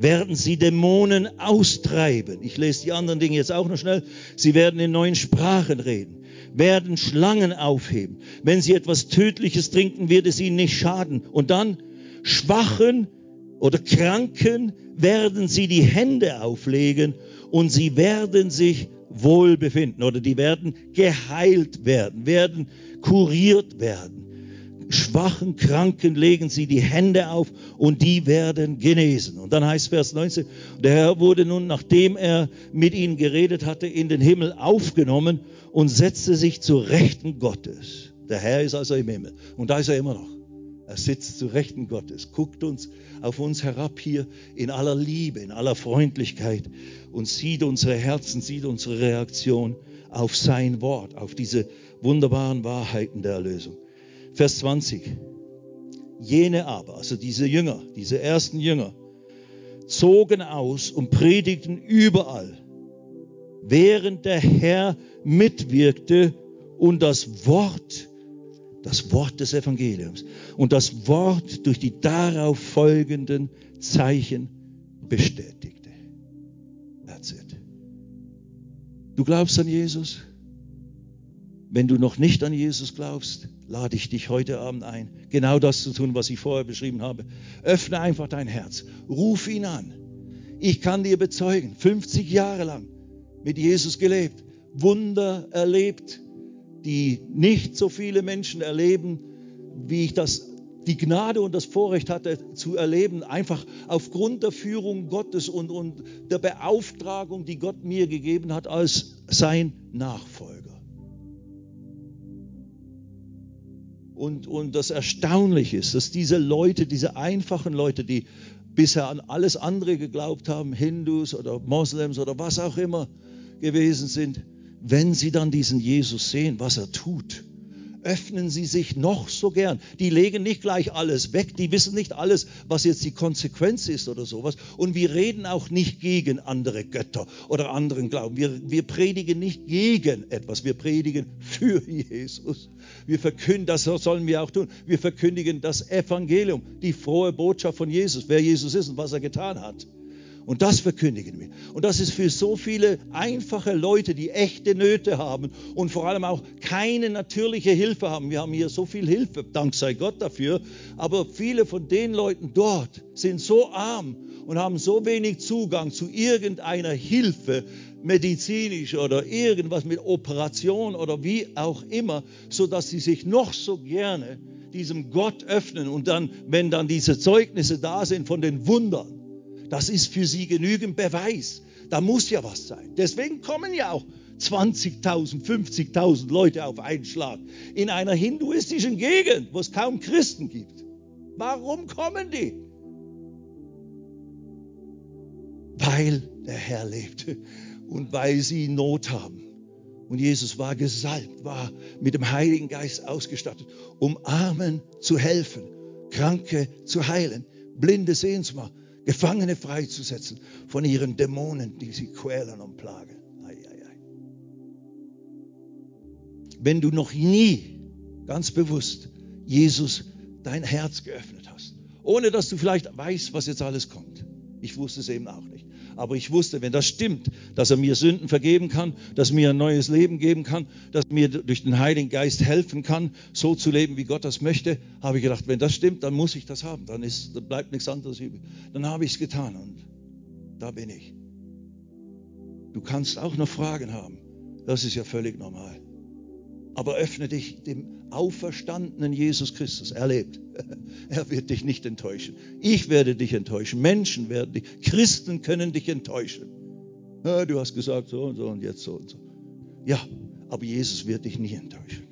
werden sie Dämonen austreiben. Ich lese die anderen Dinge jetzt auch noch schnell. Sie werden in neuen Sprachen reden werden Schlangen aufheben. Wenn sie etwas Tödliches trinken, wird es ihnen nicht schaden. Und dann Schwachen oder Kranken werden sie die Hände auflegen und sie werden sich wohl befinden oder die werden geheilt werden, werden kuriert werden. Schwachen, Kranken legen sie die Hände auf und die werden genesen. Und dann heißt Vers 19, der Herr wurde nun, nachdem er mit ihnen geredet hatte, in den Himmel aufgenommen und setzte sich zur Rechten Gottes. Der Herr ist also im Himmel. Und da ist er immer noch. Er sitzt zu Rechten Gottes, guckt uns auf uns herab hier in aller Liebe, in aller Freundlichkeit und sieht unsere Herzen, sieht unsere Reaktion auf sein Wort, auf diese wunderbaren Wahrheiten der Erlösung. Vers 20. Jene aber, also diese Jünger, diese ersten Jünger, zogen aus und predigten überall, während der Herr mitwirkte und das Wort das Wort des Evangeliums und das Wort durch die darauf folgenden Zeichen bestätigte. That's it. Du glaubst an Jesus? Wenn du noch nicht an Jesus glaubst, lade ich dich heute Abend ein, genau das zu tun, was ich vorher beschrieben habe. Öffne einfach dein Herz, ruf ihn an. Ich kann dir bezeugen, 50 Jahre lang mit Jesus gelebt, Wunder erlebt, die nicht so viele Menschen erleben, wie ich das die Gnade und das Vorrecht hatte zu erleben, einfach aufgrund der Führung Gottes und, und der Beauftragung, die Gott mir gegeben hat als sein Nachfolger. Und, und das Erstaunliche ist, dass diese Leute, diese einfachen Leute, die bisher an alles andere geglaubt haben, Hindus oder Moslems oder was auch immer gewesen sind, wenn sie dann diesen Jesus sehen, was er tut, öffnen sie sich noch so gern. Die legen nicht gleich alles weg, die wissen nicht alles, was jetzt die Konsequenz ist oder sowas. Und wir reden auch nicht gegen andere Götter oder anderen Glauben. Wir, wir predigen nicht gegen etwas, wir predigen für Jesus. Wir verkündigen, das sollen wir auch tun. Wir verkündigen das Evangelium, die frohe Botschaft von Jesus, wer Jesus ist und was er getan hat. Und das verkündigen wir. Und das ist für so viele einfache Leute, die echte Nöte haben und vor allem auch keine natürliche Hilfe haben. Wir haben hier so viel Hilfe, dank sei Gott dafür. Aber viele von den Leuten dort sind so arm und haben so wenig Zugang zu irgendeiner Hilfe, medizinisch oder irgendwas mit Operation oder wie auch immer, so dass sie sich noch so gerne diesem Gott öffnen und dann, wenn dann diese Zeugnisse da sind von den Wundern, das ist für sie genügend Beweis. Da muss ja was sein. Deswegen kommen ja auch 20.000, 50.000 Leute auf einen Schlag in einer hinduistischen Gegend, wo es kaum Christen gibt. Warum kommen die? Weil der Herr lebt und weil sie Not haben. Und Jesus war gesalbt, war mit dem Heiligen Geist ausgestattet, um Armen zu helfen, Kranke zu heilen, Blinde sehen zu machen, Gefangene freizusetzen von ihren Dämonen, die sie quälen und plagen. Ei, ei, ei. Wenn du noch nie ganz bewusst Jesus dein Herz geöffnet hast, ohne dass du vielleicht weißt, was jetzt alles kommt. Ich wusste es eben auch nicht. Aber ich wusste, wenn das stimmt, dass er mir Sünden vergeben kann, dass er mir ein neues Leben geben kann, dass er mir durch den Heiligen Geist helfen kann, so zu leben, wie Gott das möchte, habe ich gedacht, wenn das stimmt, dann muss ich das haben. Dann, ist, dann bleibt nichts anderes übrig. Dann habe ich es getan und da bin ich. Du kannst auch noch Fragen haben. Das ist ja völlig normal. Aber öffne dich dem auferstandenen Jesus Christus. Er lebt. [LAUGHS] Er wird dich nicht enttäuschen. Ich werde dich enttäuschen. Menschen werden dich. Christen können dich enttäuschen. Ja, du hast gesagt so und so und jetzt so und so. Ja, aber Jesus wird dich nie enttäuschen.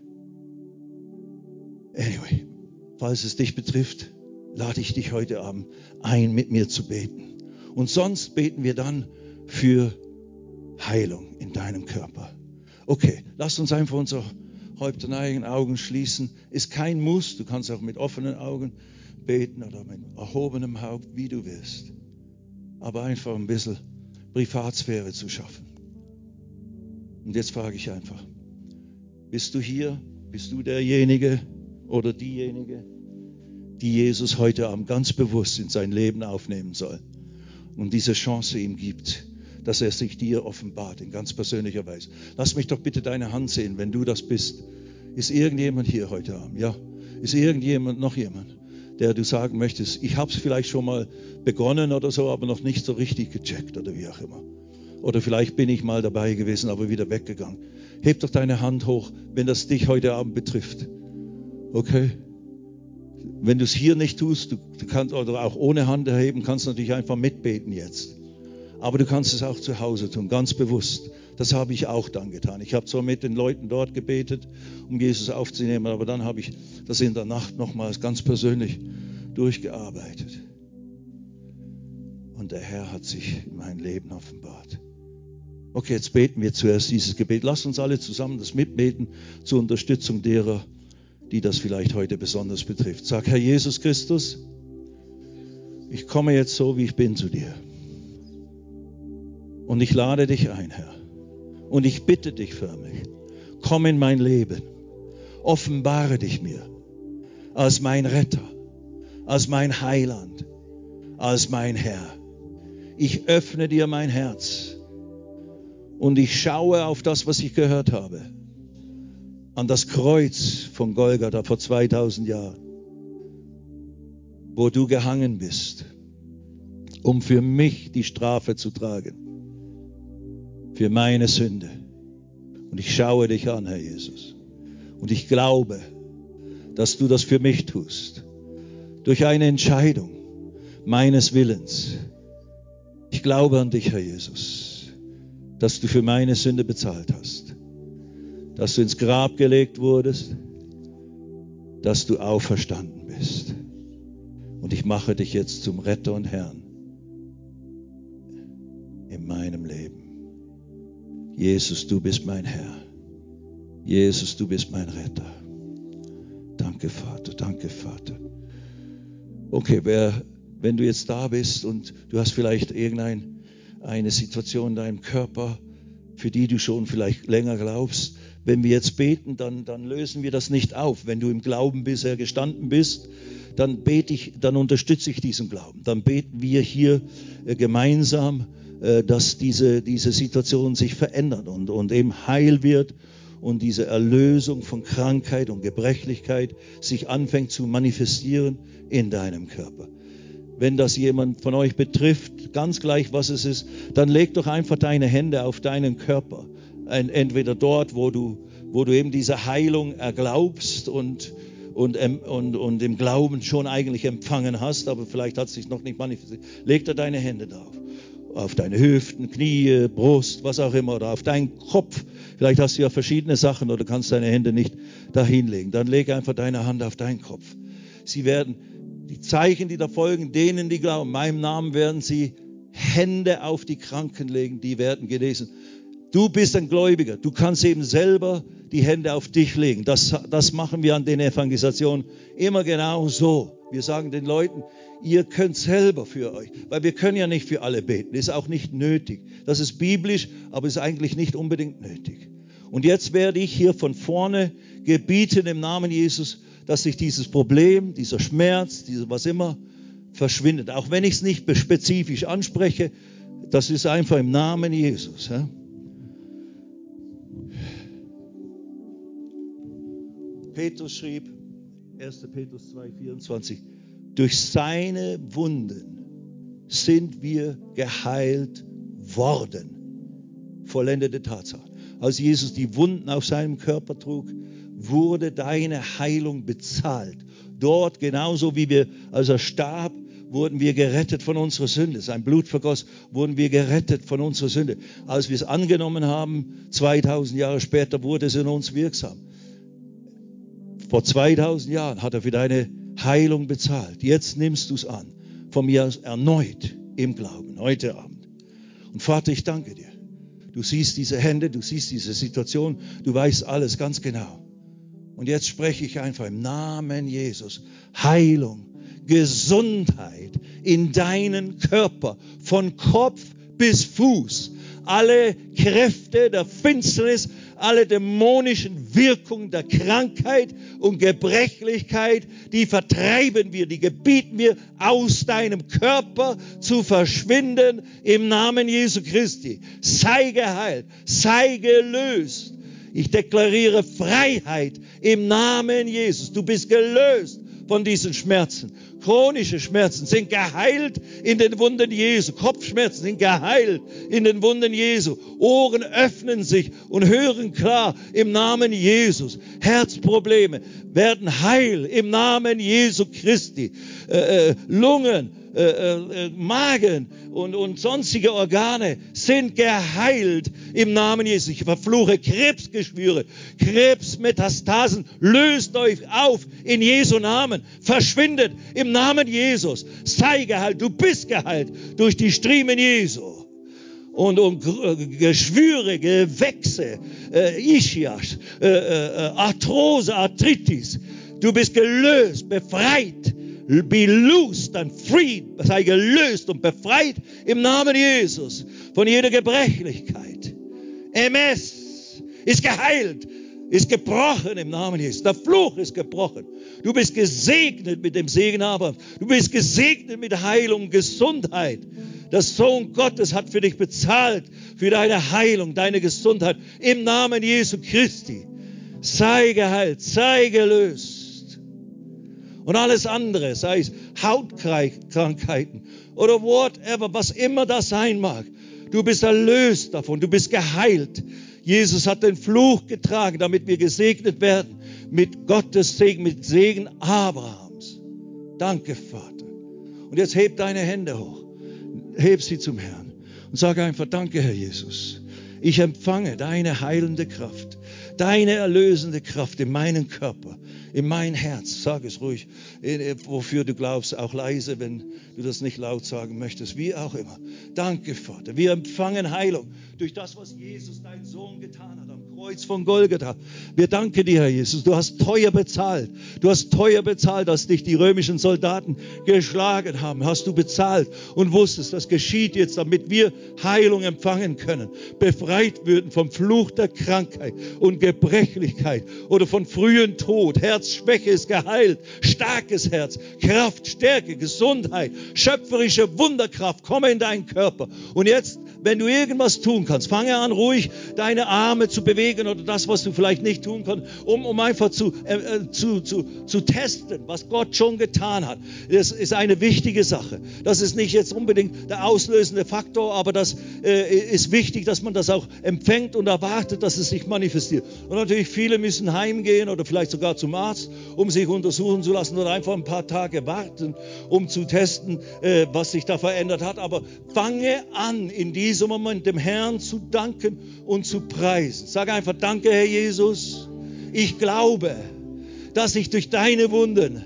Anyway, falls es dich betrifft, lade ich dich heute Abend ein, mit mir zu beten. Und sonst beten wir dann für Heilung in deinem Körper. Okay, lass uns einfach unser Häupter neigen, Augen schließen. Ist kein Muss. Du kannst auch mit offenen Augen beten oder mit erhobenem Haupt, wie du willst. Aber einfach ein bisschen Privatsphäre zu schaffen. Und jetzt frage ich einfach, bist du hier? Bist du derjenige oder diejenige, die Jesus heute Abend ganz bewusst in sein Leben aufnehmen soll und diese Chance ihm gibt? Dass er sich dir offenbart in ganz persönlicher Weise. Lass mich doch bitte deine Hand sehen, wenn du das bist. Ist irgendjemand hier heute Abend? Ja. Ist irgendjemand, noch jemand, der du sagen möchtest, ich habe es vielleicht schon mal begonnen oder so, aber noch nicht so richtig gecheckt oder wie auch immer. Oder vielleicht bin ich mal dabei gewesen, aber wieder weggegangen. Heb doch deine Hand hoch, wenn das dich heute Abend betrifft. Okay? Wenn du es hier nicht tust, du, kannst oder auch ohne Hand erheben, kannst du natürlich einfach mitbeten jetzt. Aber du kannst es auch zu Hause tun, ganz bewusst. Das habe ich auch dann getan. Ich habe zwar mit den Leuten dort gebetet, um Jesus aufzunehmen, aber dann habe ich das in der Nacht nochmals ganz persönlich durchgearbeitet. Und der Herr hat sich in mein Leben offenbart. Okay, jetzt beten wir zuerst dieses Gebet. Lass uns alle zusammen das mitbeten zur Unterstützung derer, die das vielleicht heute besonders betrifft. Sag, Herr Jesus Christus, ich komme jetzt so, wie ich bin zu dir. Und ich lade dich ein, Herr. Und ich bitte dich förmlich, komm in mein Leben. Offenbare dich mir als mein Retter, als mein Heiland, als mein Herr. Ich öffne dir mein Herz und ich schaue auf das, was ich gehört habe, an das Kreuz von Golgatha vor 2000 Jahren, wo du gehangen bist, um für mich die Strafe zu tragen für meine Sünde. Und ich schaue dich an, Herr Jesus. Und ich glaube, dass du das für mich tust. Durch eine Entscheidung meines Willens. Ich glaube an dich, Herr Jesus, dass du für meine Sünde bezahlt hast. Dass du ins Grab gelegt wurdest. Dass du auferstanden bist. Und ich mache dich jetzt zum Retter und Herrn in meinem Leben. Jesus, du bist mein Herr. Jesus, du bist mein Retter. Danke, Vater, danke, Vater. Okay, wer, wenn du jetzt da bist und du hast vielleicht irgendeine Situation in deinem Körper, für die du schon vielleicht länger glaubst, wenn wir jetzt beten, dann, dann lösen wir das nicht auf. Wenn du im Glauben bisher gestanden bist, dann bete ich, dann unterstütze ich diesen Glauben. Dann beten wir hier äh, gemeinsam äh, dass diese, diese Situation sich verändert und, und eben heil wird und diese Erlösung von Krankheit und Gebrechlichkeit sich anfängt zu manifestieren in deinem Körper. Wenn das jemand von euch betrifft, ganz gleich was es ist, dann leg doch einfach deine Hände auf deinen Körper. Entweder dort, wo du, wo du eben diese Heilung erglaubst und, und, und, und im Glauben schon eigentlich empfangen hast, aber vielleicht hat es sich noch nicht manifestiert. Leg da deine Hände drauf auf deine Hüften, Knie, Brust, was auch immer, oder auf deinen Kopf. Vielleicht hast du ja verschiedene Sachen oder kannst deine Hände nicht dahinlegen. Dann leg einfach deine Hand auf deinen Kopf. Sie werden, die Zeichen, die da folgen, denen, die glauben, in meinem Namen werden sie Hände auf die Kranken legen, die werden genesen. Du bist ein Gläubiger. Du kannst eben selber die Hände auf dich legen. Das, das machen wir an den Evangelisationen immer genau so. Wir sagen den Leuten, ihr könnt selber für euch, weil wir können ja nicht für alle beten, ist auch nicht nötig. Das ist biblisch, aber ist eigentlich nicht unbedingt nötig. Und jetzt werde ich hier von vorne gebieten im Namen Jesus, dass sich dieses Problem, dieser Schmerz, dieser was immer, verschwindet. Auch wenn ich es nicht spezifisch anspreche, das ist einfach im Namen Jesus. Ja? Petrus schrieb, 1. Petrus 2, 24, durch seine Wunden sind wir geheilt worden. Vollendete Tatsache. Als Jesus die Wunden auf seinem Körper trug, wurde deine Heilung bezahlt. Dort, genauso wie wir, als er starb, wurden wir gerettet von unserer Sünde. Sein Blut vergoss, wurden wir gerettet von unserer Sünde. Als wir es angenommen haben, 2000 Jahre später, wurde es in uns wirksam. Vor 2000 Jahren hat er für deine Heilung bezahlt. Jetzt nimmst du es an. Von mir erneut im Glauben, heute Abend. Und Vater, ich danke dir. Du siehst diese Hände, du siehst diese Situation, du weißt alles ganz genau. Und jetzt spreche ich einfach im Namen Jesus. Heilung, Gesundheit in deinen Körper, von Kopf bis Fuß. Alle Kräfte der Finsternis alle dämonischen Wirkungen der Krankheit und Gebrechlichkeit, die vertreiben wir, die gebieten wir aus deinem Körper zu verschwinden im Namen Jesu Christi. Sei geheilt, sei gelöst. Ich deklariere Freiheit im Namen Jesus. Du bist gelöst von diesen Schmerzen. Chronische Schmerzen sind geheilt in den Wunden Jesu. Kopfschmerzen sind geheilt in den Wunden Jesu. Ohren öffnen sich und hören klar im Namen Jesus. Herzprobleme werden heil im Namen Jesu Christi. Äh, äh, Lungen, äh, äh, Magen und, und sonstige Organe sind geheilt im Namen Jesus. Ich verfluche Krebsgeschwüre, Krebsmetastasen. Löst euch auf in Jesu Namen. Verschwindet im Namen Jesus. Sei geheilt. Du bist geheilt durch die Striemen Jesu und, und Geschwüre, Gewächse, äh, Ischias, äh, äh, Arthrose, Arthritis. Du bist gelöst, befreit. Be loosed and freed. Sei gelöst und befreit im Namen Jesus von jeder Gebrechlichkeit. MS ist geheilt, ist gebrochen im Namen Jesus. Der Fluch ist gebrochen. Du bist gesegnet mit dem Segen Abrahams. Du bist gesegnet mit Heilung, Gesundheit. Der Sohn Gottes hat für dich bezahlt, für deine Heilung, deine Gesundheit. Im Namen Jesu Christi. Sei geheilt, sei gelöst. Und alles andere, sei es Hautkrankheiten oder whatever, was immer das sein mag. Du bist erlöst davon, du bist geheilt. Jesus hat den Fluch getragen, damit wir gesegnet werden mit Gottes Segen, mit Segen Abrahams. Danke, Vater. Und jetzt heb deine Hände hoch heb sie zum Herrn und sage einfach, danke Herr Jesus. Ich empfange deine heilende Kraft, deine erlösende Kraft in meinen Körper, in mein Herz. Sag es ruhig, wofür du glaubst, auch leise, wenn du das nicht laut sagen möchtest, wie auch immer. Danke, Vater. Wir empfangen Heilung durch das, was Jesus, dein Sohn, getan hat am Kreuz von Golgatha. Wir danken dir, Herr Jesus. Du hast teuer bezahlt. Du hast teuer bezahlt, dass dich die römischen Soldaten geschlagen haben. Hast du bezahlt und wusstest, das geschieht jetzt, damit wir Heilung empfangen können. Befreit würden vom Fluch der Krankheit und Gebrechlichkeit oder von frühen Tod. Herzschwäche ist geheilt. Starkes Herz, Kraft, Stärke, Gesundheit, schöpferische Wunderkraft. Komme in deinen Körper. Und jetzt wenn du irgendwas tun kannst, fange an, ruhig deine Arme zu bewegen oder das, was du vielleicht nicht tun kannst, um, um einfach zu, äh, äh, zu, zu, zu testen, was Gott schon getan hat. Das ist eine wichtige Sache. Das ist nicht jetzt unbedingt der auslösende Faktor, aber das äh, ist wichtig, dass man das auch empfängt und erwartet, dass es sich manifestiert. Und natürlich viele müssen heimgehen oder vielleicht sogar zum Arzt, um sich untersuchen zu lassen oder einfach ein paar Tage warten, um zu testen, äh, was sich da verändert hat. Aber fange an, in diesem diesem Moment dem Herrn zu danken und zu preisen. Sag einfach, danke Herr Jesus. Ich glaube, dass ich durch deine Wunden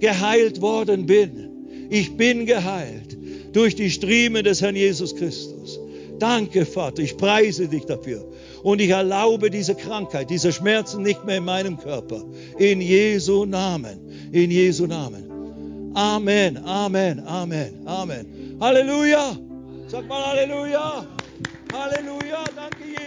geheilt worden bin. Ich bin geheilt durch die Striemen des Herrn Jesus Christus. Danke, Vater, ich preise dich dafür. Und ich erlaube diese Krankheit, diese Schmerzen nicht mehr in meinem Körper. In Jesu Namen. In Jesu Namen. Amen, Amen, Amen, Amen. Halleluja. Sag mal Halleluja. Halleluja. Danke,